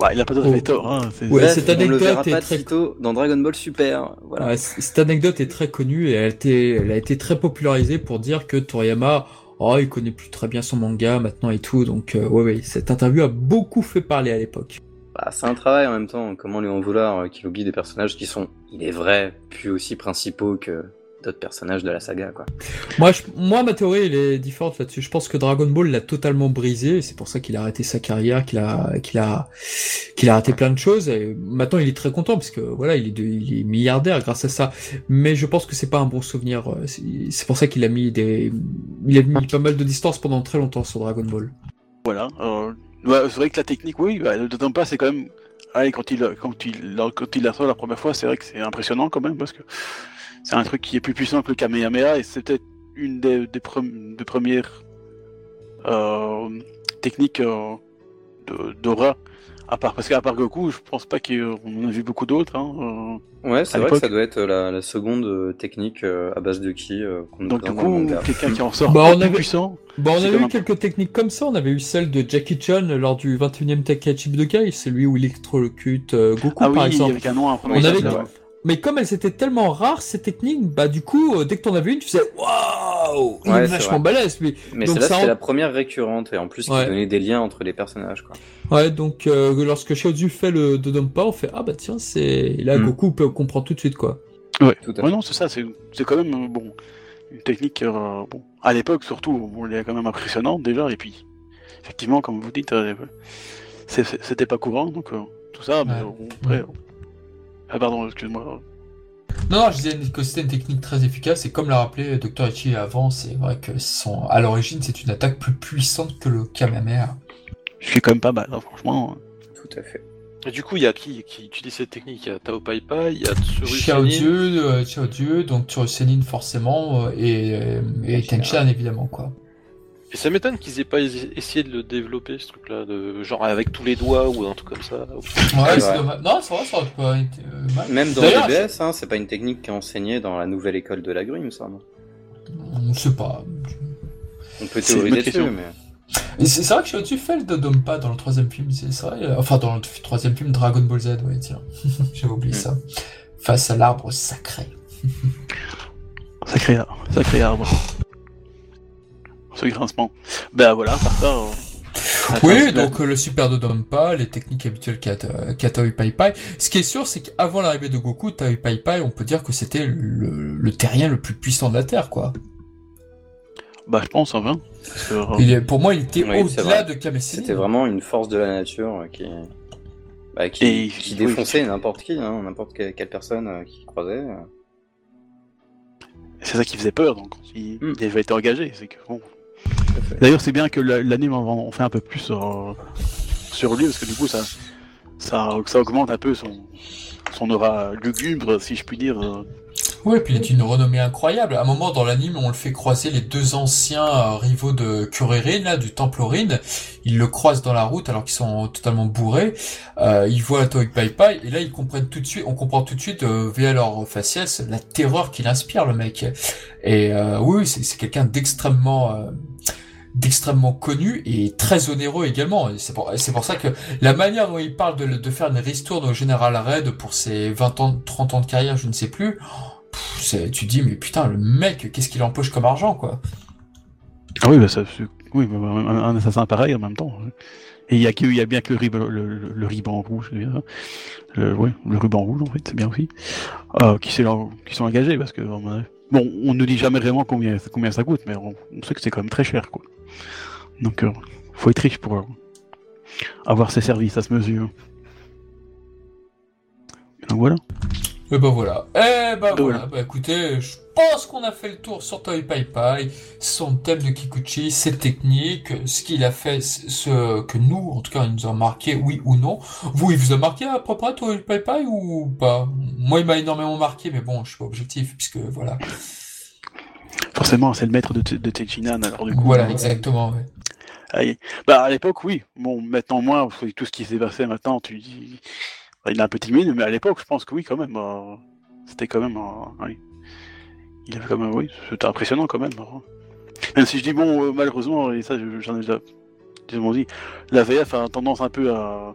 Ouais, il a pas tout à Oh. fait tort. Hein. c'est- Ouais, cette on le anecdote verra est pas très- de sitôt dans Dragon Ball Super. Voilà. Ouais, c- cette anecdote est très connue et elle a été, elle a été très popularisée pour dire que Toriyama, oh, il connaît plus très bien son manga maintenant et tout. Donc, euh, ouais, ouais, cette interview a beaucoup fait parler à l'époque. Bah, c'est un travail en même temps. Comment lui en vouloir euh, qu'il oublie des personnages qui sont, il est vrai, plus aussi principaux que d'autres personnages de la saga, quoi. Moi, je- moi, ma théorie, elle est différente là-dessus. Je pense que Dragon Ball l'a totalement brisé. C'est pour ça qu'il a arrêté sa carrière, qu'il a, qu'il a, qu'il a arrêté plein de choses. Et maintenant, il est très content parce que voilà, il est, de- il est milliardaire grâce à ça. Mais je pense que c'est pas un bon souvenir. euh, C'est pour ça qu'il a mis des, il a mis pas mal de distance pendant très longtemps sur Dragon Ball. Voilà. euh, ouais, c'est vrai que la technique, oui, bah, le Dompa, c'est quand même. Allez, quand il, quand il, quand il la sort la première fois, c'est vrai que c'est impressionnant quand même, parce que c'est un truc qui est plus puissant que le Kamehameha, et c'est peut-être une des, des, pre- des premières euh, techniques euh, de- d'aura. À part, parce qu'à part Goku, je pense pas qu'on en a vu beaucoup d'autres. Hein, Ouais, c'est vrai que ça doit être la, la seconde euh, technique euh, à base de ki euh, euh. donc du coup, quelqu'un qui en <laughs> sort Bah, on plus avait- puissant. Bon, on quand eu quelques techniques comme ça. On avait eu celle de Jackie Chan lors du 21e Tenkaichi Budokai, celui où il électrocute euh, Goku, Ah par oui, exemple. avec un nom. On ça, avait- vrai. Mais comme elles étaient tellement rares, ces techniques, bah du coup, euh, dès que t'en avais une, tu faisais waouh, il Ouais, est vachement vrai. balèze, lui. Mais Donc celle-là, ça c'était en- la première récurrente et en plus qui Ouais. donnait des liens entre les personnages, quoi. Ouais, donc euh, lorsque Shiotsu fait le Dodonpa, on fait ah bah tiens, c'est là Hmm. Goku peut comprendre tout de suite quoi. Ouais, Tout à ouais fait. non, c'est ça, c'est c'est quand même euh, bon, une technique, euh, bon, à l'époque surtout, bon, elle est quand même impressionnante déjà, et puis, effectivement, comme vous dites, euh, c'était pas courant, donc euh, tout ça, mais après, euh, ah pardon, excuse-moi, Non, non, je disais que c'était une technique très efficace et comme l'a rappelé Dr. Ichi avant, c'est vrai que son à l'origine c'est une attaque plus puissante que le Kamehameha. je suis quand même pas mal, hein, franchement. Tout à fait. Et du coup, il y a qui qui utilise cette technique? Il y a Tao Pai Pai, il y a Tsuru Xiao Senin. Dieu, euh, Xiao Dieu, donc Tsuru Senin forcément euh, et euh, et Tenchan évidemment quoi. Et ça m'étonne qu'ils aient pas es- essayé de le développer, ce truc-là, de genre avec tous les doigts ou un truc comme ça. Ouais, c'est dommage. Non, c'est vrai, ça aurait pas été euh, mal. Même dans DBS, hein, c'est pas une technique qui est enseignée dans la nouvelle école de la grue, il me semble. On ne sait pas. On peut théoriser dessus, mais. C'est vrai que Shiotsu fait le Dodompa dans le troisième film, c'est vrai. euh, Enfin, dans le troisième film Dragon Ball Z, ouais, tiens. <laughs> J'avais oublié Mm. ça. Face à l'arbre sacré. Sacré, sacré arbre. <laughs> Ce grincement. Ben voilà, par ça. euh, Oui, donc euh, le super de Donpa, les techniques habituelles qu'a qu'a Toei Pai Pai. Ce qui est sûr, c'est qu'avant l'arrivée de Goku, Toei Pai Pai, on peut dire que c'était le, le terrien le plus puissant de la Terre, quoi. Bah, je pense, enfin. Euh, Il est, pour moi, il était Oui, au-delà de Kamesséni. C'était vraiment une force de la nature euh, qui, bah, qui, Et- qui oui, défonçait n'importe qui, hein, n'importe quelle, quelle personne euh, qui croisait. euh. c'est ça qui faisait peur, donc il, Hmm. il avait été engagé. C'est que bon. D'ailleurs, c'est bien que la- l'anime en, fait un peu plus sur, sur lui, parce que du coup, ça, augmente un peu son, son aura lugubre, si je puis dire. Oui, puis il est une renommée incroyable. À un moment dans l'anime, on le fait croiser les deux anciens euh, rivaux de Kuririn, là, du Temple. Ils le croisent dans la route alors qu'ils sont totalement bourrés. Euh, ils voient Toei Pai Pai et là ils comprennent tout de suite, on comprend tout de suite euh, via leur faciès la terreur qu'il inspire le mec. Et euh, oui, c'est quelqu'un d'extrêmement euh, d'extrêmement connu et très onéreux également. C'est pour, pour ça que la manière dont il parle de, de faire une ristourne au général Red pour ses 20 ans, 30 ans de carrière, je ne sais plus, tu dis, mais putain, le mec, qu'est-ce qu'il empoche comme argent, quoi? Ah oui, bah, ça, oui bah, un, un assassin pareil en même temps. Et il y a, bien que le, ruban- le, le, ruban rouge, bien. Le, ouais, le ruban rouge en fait, c'est bien aussi. Euh, qui, sont engagés parce que bon, on ne dit jamais vraiment combien, combien ça coûte, mais on, sait que c'est quand même très cher quoi. Donc, euh, faut être riche pour euh, avoir ces services à ce mesure. Donc voilà. Et ben voilà. Eh ben voilà. voilà. Bah écoutez, je pense qu'on a fait le tour sur Toy Pai Pai, son thème de Kikuchi, ses techniques, ce qu'il a fait, ce que nous, en tout cas, il nous a marqué, oui ou non. Vous, il vous a marqué à peu près Toy Pai Pai ou pas? Moi, il m'a énormément marqué, mais bon, je suis pas objectif, puisque voilà. Forcément, c'est le maître de, de Techinan, alors du coup. Voilà, exactement. ouais. Bah à l'époque oui. Bon maintenant avec tout ce qui s'est passé maintenant tu dis il est un peu timide mais à l'époque je pense que oui quand même euh, c'était quand même euh, oui. Il avait quand même oui c'était impressionnant quand même. hein. Même si je dis bon euh, malheureusement et ça je- j'en ai déjà dit la VF a tendance un peu à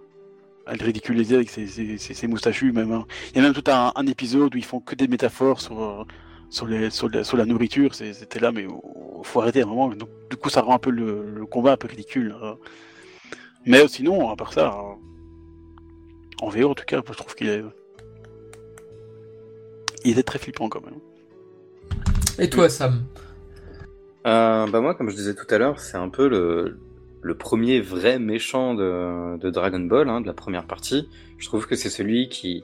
à le ridiculiser avec ses, moustachus même. hein. Il y a même tout un, épisode où ils font que des métaphores sur sur, la, nourriture, c'était là, mais oh, faut arrêter à un moment. Du coup, ça rend un peu le, combat un peu ridicule. hein. Mais sinon, à part ça, en VO en tout cas, je trouve qu'il est. Il était très flippant quand même. Et toi, Sam Euh, bah moi, comme je disais tout à l'heure, c'est un peu le, le premier vrai méchant de, de Dragon Ball, hein, de la première partie. Je trouve que c'est celui qui,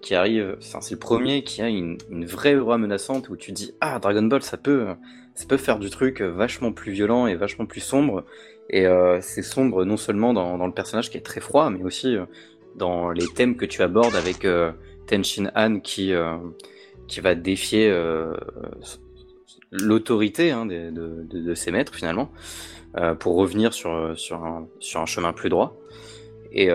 qui arrive, enfin, c'est le premier qui a une, une vraie aura menaçante où tu dis ah Dragon Ball ça peut ça peut faire du truc vachement plus violent et vachement plus sombre et euh, c'est sombre non seulement dans, dans le personnage qui est très froid mais aussi euh, dans les thèmes que tu abordes avec euh, Tenshin Han qui euh, qui va défier euh, l'autorité hein, de, ses maîtres finalement pour revenir sur, sur, un, chemin plus droit. Et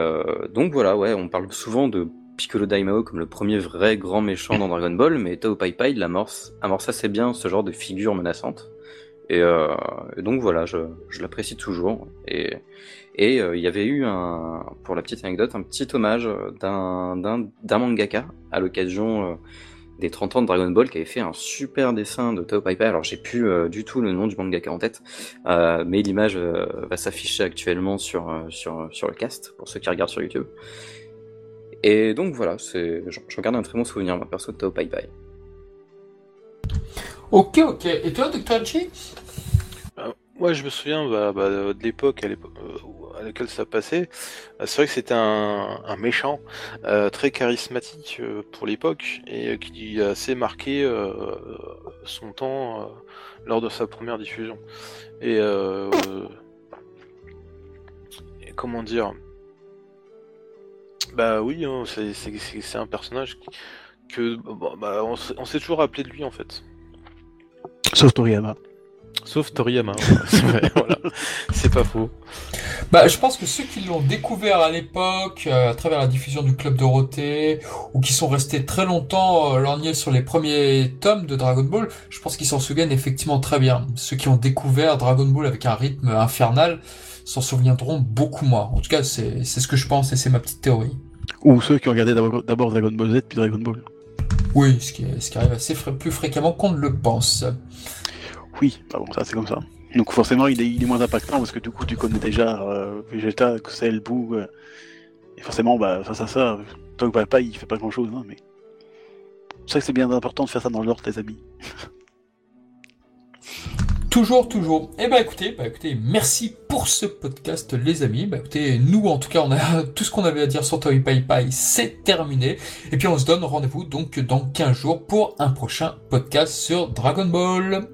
donc voilà, ouais, on parle souvent de Piccolo Daimao comme le premier vrai grand méchant dans Dragon Ball, mais Tao Pai Pai l'amorce amorce assez bien ce genre de figure menaçante. Et, et donc voilà, je, je l'apprécie toujours. Et et euh, il y avait eu un, pour la petite anecdote, un petit hommage d'un d'un d'un mangaka à l'occasion euh, des 30 ans de Dragon Ball qui avait fait un super dessin de Tao Pai Pai. Alors j'ai plus euh, du tout le nom du mangaka en tête, euh, mais l'image euh, va s'afficher actuellement sur, euh, sur, sur le cast pour ceux qui regardent sur YouTube. Et donc voilà, c'est, j'en j'en garde un très bon souvenir, moi perso de Tao Pai Pai. Ok, ok. Et toi, Dr. G? Moi, je me souviens bah, bah, de l'époque à, l'époque, euh, à laquelle ça passait. Euh, C'est vrai que c'était un, méchant euh, très charismatique euh, pour l'époque et qui a assez marqué son temps lors de sa première diffusion. Et, comment dire? Bah oui, hein, c'est- un personnage que bah, on s'est on s'est toujours appelé de lui en fait. Sauf Toriyama. Sauf Toriyama. <laughs> c'est vrai, voilà. C'est pas faux. Bah, je pense que ceux qui l'ont découvert à l'époque, euh, à travers la diffusion du Club Dorothée, ou qui sont restés très longtemps euh, lorgnés sur les premiers tomes de Dragon Ball, je pense qu'ils s'en souviennent effectivement très bien. Ceux qui ont découvert Dragon Ball avec un rythme infernal s'en souviendront beaucoup moins. En tout cas, c'est c'est ce que je pense et c'est ma petite théorie. Ou ceux qui ont regardé d'abord d'abord Dragon Ball Z puis Dragon Ball. Oui, ce qui, ce qui arrive assez plus fréquemment qu'on ne le pense. Oui, bah bon, ça c'est comme ça. Donc forcément, il est, moins impactant parce que du coup, tu connais déjà euh, Vegeta, c'est le bout. Euh, et forcément, bah, face à ça, Toi, pas, il fait pas grand chose, hein, mais. C'est ça que c'est bien important de faire ça dans l'ordre, les amis. <laughs> Toujours, toujours. Eh ben écoutez, bah écoutez, merci pour ce podcast, les amis. Bah écoutez, nous en tout cas, on a <laughs> tout ce qu'on avait à dire sur Toy Pai Pai, c'est terminé. Et puis on se donne rendez-vous donc dans 15 jours pour un prochain podcast sur Dragon Ball.